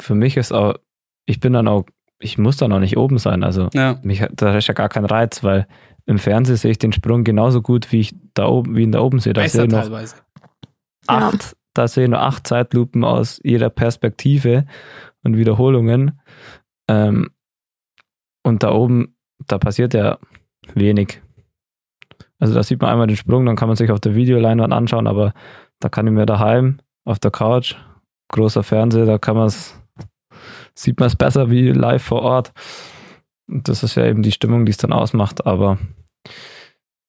für mich ist auch, ich bin dann auch, ich muss dann auch nicht oben sein. Also ja. mich, da ist ja gar kein Reiz, weil im Fernsehen sehe ich den Sprung genauso gut, wie ich da oben, wie ihn da oben sehe. Da Besser sehe ich noch teilweise. acht, da sehe ich nur acht Zeitlupen aus jeder Perspektive und Wiederholungen. Ähm, und da oben, da passiert ja wenig. Also da sieht man einmal den Sprung, dann kann man sich auf der Videoleinwand anschauen, aber da kann ich mir daheim auf der Couch, großer Fernseher, da kann man es, sieht man es besser wie live vor Ort. Und das ist ja eben die Stimmung, die es dann ausmacht, aber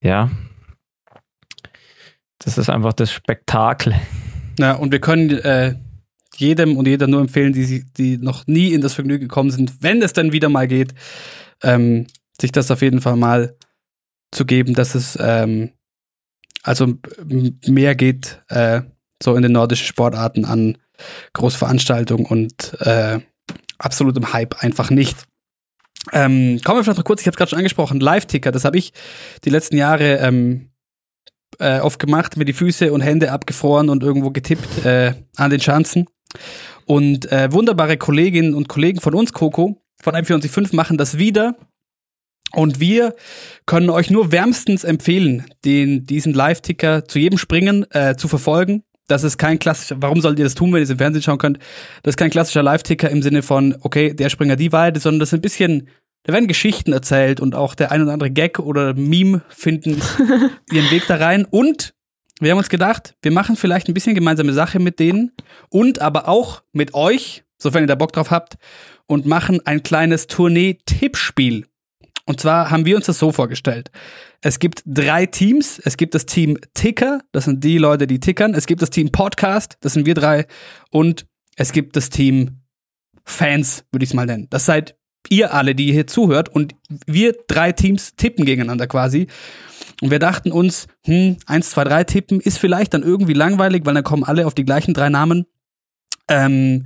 ja, das ist einfach das Spektakel. Ja, und wir können äh, jedem und jeder nur empfehlen, die, die noch nie in das Vergnügen gekommen sind, wenn es dann wieder mal geht, ähm, sich das auf jeden Fall mal zu geben, dass es ähm, also mehr geht, äh, so in den nordischen Sportarten an Großveranstaltungen und äh, absolutem Hype einfach nicht. Ähm, kommen wir vielleicht noch kurz, ich habe es gerade schon angesprochen, Live-Ticker, das habe ich die letzten Jahre ähm, äh, oft gemacht, mir die Füße und Hände abgefroren und irgendwo getippt äh, an den Schanzen. Und äh, wunderbare Kolleginnen und Kollegen von uns, Coco, von M445 machen das wieder. Und wir können euch nur wärmstens empfehlen, den, diesen Live-Ticker zu jedem Springen äh, zu verfolgen. Das ist kein klassischer, warum solltet ihr das tun, wenn ihr es im Fernsehen schauen könnt? Das ist kein klassischer Live-Ticker im Sinne von, okay, der Springer die Weide, sondern das ist ein bisschen da werden Geschichten erzählt und auch der ein oder andere Gag oder Meme finden ihren Weg da rein. Und wir haben uns gedacht, wir machen vielleicht ein bisschen gemeinsame Sache mit denen und aber auch mit euch, sofern ihr da Bock drauf habt, und machen ein kleines Tournee-Tippspiel. Und zwar haben wir uns das so vorgestellt. Es gibt drei Teams. Es gibt das Team Ticker, das sind die Leute, die tickern. Es gibt das Team Podcast, das sind wir drei. Und es gibt das Team Fans, würde ich es mal nennen. Das seid ihr alle, die hier zuhört, und wir drei Teams tippen gegeneinander quasi. Und wir dachten uns, hm, eins, zwei, drei tippen ist vielleicht dann irgendwie langweilig, weil dann kommen alle auf die gleichen drei Namen. Ähm,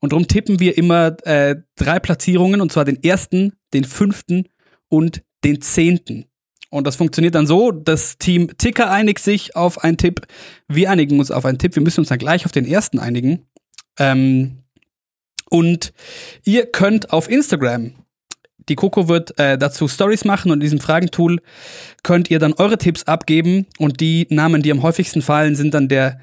und darum tippen wir immer äh, drei Platzierungen, und zwar den ersten, den fünften und den zehnten. Und das funktioniert dann so, das Team Ticker einigt sich auf einen Tipp, wir einigen uns auf einen Tipp, wir müssen uns dann gleich auf den ersten einigen. Ähm, und ihr könnt auf Instagram, die Coco wird äh, dazu Stories machen und in diesem Fragentool könnt ihr dann eure Tipps abgeben und die Namen, die am häufigsten fallen, sind dann der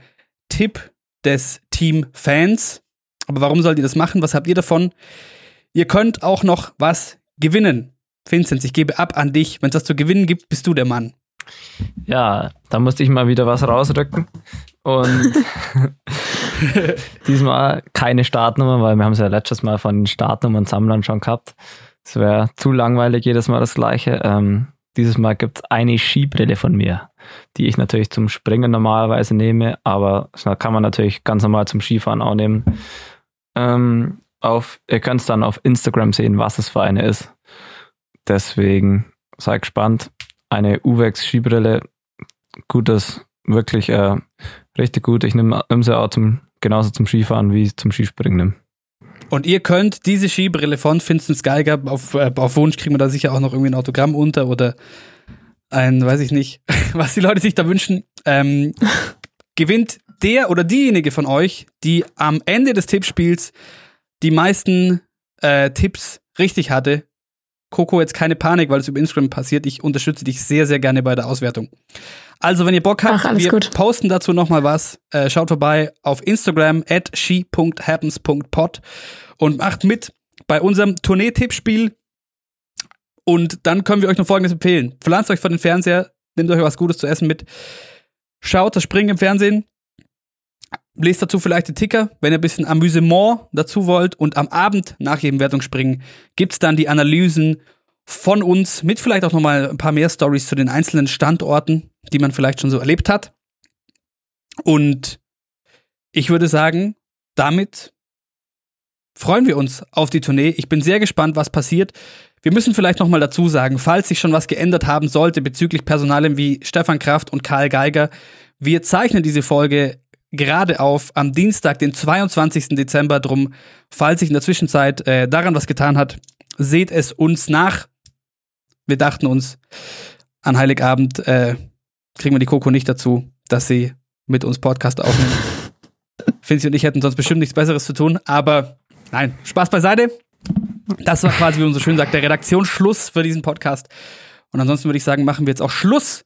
Tipp des Team-Fans. Aber warum sollt ihr das machen? Was habt ihr davon? Ihr könnt auch noch was gewinnen. Vincent, ich gebe ab an dich. Wenn es was zu gewinnen gibt, bist du der Mann. Ja, da musste ich mal wieder was rausrücken. Und diesmal keine Startnummer, weil wir haben es ja letztes Mal von den Startnummern Sammlern schon gehabt. Es wäre zu langweilig, jedes Mal das gleiche. Ähm, dieses Mal gibt es eine Skibrille von mir, die ich natürlich zum Springen normalerweise nehme, aber das kann man natürlich ganz normal zum Skifahren auch nehmen. Ähm, auf, ihr könnt es dann auf Instagram sehen, was es für eine ist. Deswegen seid gespannt. Eine Uvex Skibrille, gutes, wirklich äh, richtig gut. Ich nehme sie auch zum, genauso zum Skifahren wie zum Skispringen. Und ihr könnt diese Skibrille von Vincent Geiger, auf, äh, auf Wunsch kriegen wir da sicher auch noch irgendwie ein Autogramm unter oder ein, weiß ich nicht, was die Leute sich da wünschen, ähm, gewinnt der oder diejenige von euch, die am Ende des Tippspiels die meisten äh, Tipps richtig hatte. Coco, jetzt keine Panik, weil es über Instagram passiert. Ich unterstütze dich sehr, sehr gerne bei der Auswertung. Also, wenn ihr Bock habt, Ach, wir gut. posten dazu nochmal was. Äh, schaut vorbei auf Instagram at she.happens.pod und macht mit bei unserem Tournee-Tippspiel. Und dann können wir euch noch Folgendes empfehlen. Pflanzt euch vor den Fernseher, nehmt euch was Gutes zu essen mit. Schaut das Springen im Fernsehen. Lest dazu vielleicht den Ticker, wenn ihr ein bisschen Amüsement dazu wollt. Und am Abend nach jedem Wertungsspringen gibt's dann die Analysen von uns mit vielleicht auch nochmal ein paar mehr Stories zu den einzelnen Standorten, die man vielleicht schon so erlebt hat. Und ich würde sagen, damit freuen wir uns auf die Tournee. Ich bin sehr gespannt, was passiert. Wir müssen vielleicht nochmal dazu sagen, falls sich schon was geändert haben sollte bezüglich Personalien wie Stefan Kraft und Karl Geiger, wir zeichnen diese Folge gerade auf am Dienstag, den 22. Dezember. Drum, falls sich in der Zwischenzeit äh, daran was getan hat, seht es uns nach. Wir dachten uns, an Heiligabend äh, kriegen wir die Coco nicht dazu, dass sie mit uns Podcast aufnimmt. Finzi und ich hätten sonst bestimmt nichts Besseres zu tun, aber nein, Spaß beiseite. Das war quasi, wie man so schön sagt, der Redaktionsschluss für diesen Podcast. Und ansonsten würde ich sagen, machen wir jetzt auch Schluss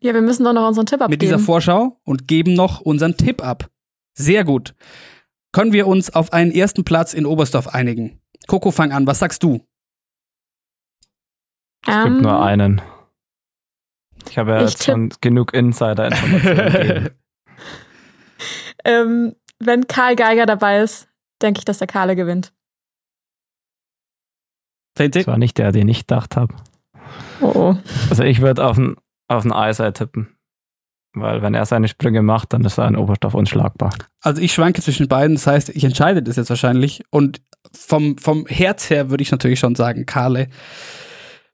Ja, wir müssen doch noch unseren Tipp abgeben. mit dieser Vorschau und geben noch unseren Tipp ab. Sehr gut. Können wir uns auf einen ersten Platz in Oberstdorf einigen? Coco, fang an. Was sagst du? Es Ähm, gibt nur einen. Ich habe ja ich jetzt schon genug Insider-Informationen gegeben. ähm, wenn Karl Geiger dabei ist, denke ich, dass der Karle gewinnt. Das war nicht der, den ich gedacht habe. Oh, oh. Also ich würde auf den, auf den Eisei tippen. Weil wenn er seine Sprünge macht, dann ist er in Oberstoff unschlagbar. Also ich schwanke zwischen beiden, das heißt, ich entscheide das jetzt wahrscheinlich. Und vom, vom Herz her würde ich natürlich schon sagen, Karle.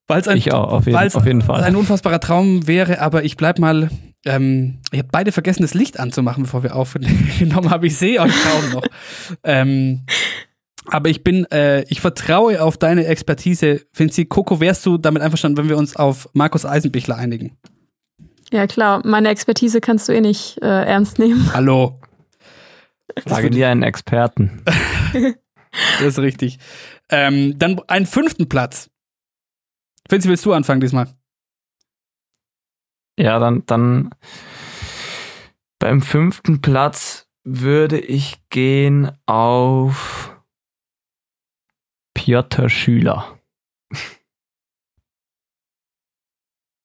Weil es ein, Ich auch, auf jeden, auf jeden Fall. ein unfassbarer Traum wäre, aber ich bleib mal. Ähm, ich habe beide vergessen, das Licht anzumachen, bevor wir aufgenommen haben. Ich sehe euch kaum noch. ähm, aber ich bin, äh, ich vertraue auf deine Expertise. Finzi, Coco, wärst du damit einverstanden, wenn wir uns auf Markus Eisenbichler einigen? Ja, klar. Meine Expertise kannst du eh nicht äh, ernst nehmen. Hallo. Frage dir einen Experten. Das ist richtig. Ähm, dann einen fünften Platz. Finzi, willst du anfangen diesmal? Ja, dann, dann beim fünften Platz würde ich gehen auf Piotr Schüler.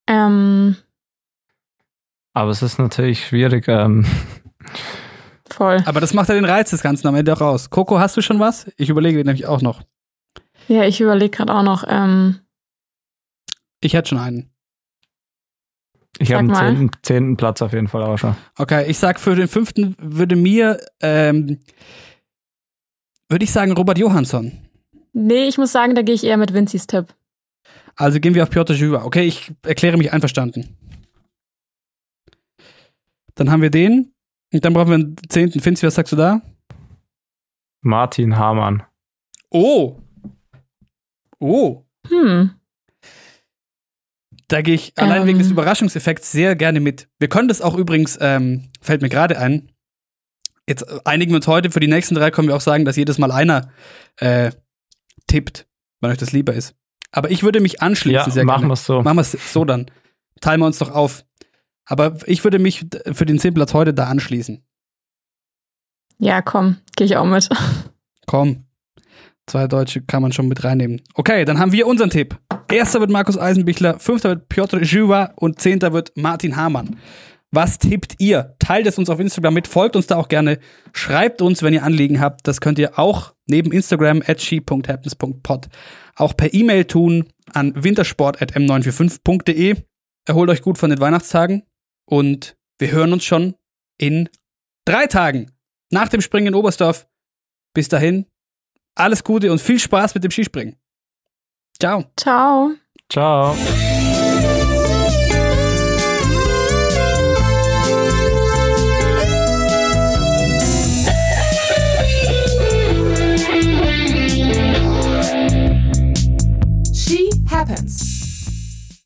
Ähm, Aber es ist natürlich schwierig. Ähm, voll. Aber das macht ja den Reiz des Ganzen am Ende auch aus. Coco, hast du schon was? Ich überlege nämlich auch noch. Ja, ich überlege gerade auch noch. Ähm, Ich hätte schon einen. ich habe einen zehnten, zehnten Platz auf jeden Fall auch schon. Okay, ich sag für den fünften würde mir, ähm, würde ich sagen Robert Johansson. Nee, ich muss sagen, da gehe ich eher mit Vincis Tipp. Also gehen wir auf Piotr Jüwa. Okay, ich erkläre mich einverstanden. Dann haben wir den. Und dann brauchen wir einen zehnten. Finzi, was sagst du da? Martin Hamann. Oh. Oh. Hm. Da gehe ich allein wegen Ähm. des Überraschungseffekts sehr gerne mit. Wir können das auch übrigens, ähm, fällt mir gerade ein. Jetzt einigen wir uns heute, für die nächsten drei können wir auch sagen, dass jedes Mal einer äh, tippt, weil euch das lieber ist. Aber ich würde mich anschließen Ja, sehr machen gerne. wir es so. Machen wir es so dann. Teilen wir uns doch auf. Aber ich würde mich für den zehnten Platz heute da anschließen. Ja, komm, gehe ich auch mit. Komm. Zwei Deutsche kann man schon mit reinnehmen. Okay, dann haben wir unseren Tipp. Erster wird Markus Eisenbichler, fünfter wird Piotr Żywa und zehnter wird Martin Hamann. Was tippt ihr? Teilt es uns auf Instagram mit, folgt uns da auch gerne. Schreibt uns, wenn ihr Anliegen habt. Das könnt ihr auch neben Instagram at she.happens.pod auch per E-Mail tun an wintersport.m945.de. Erholt euch gut von den Weihnachtstagen und wir hören uns schon in drei Tagen nach dem Springen in Oberstdorf. Bis dahin, alles Gute und viel Spaß mit dem Skispringen. Ciao. Ciao. Ciao.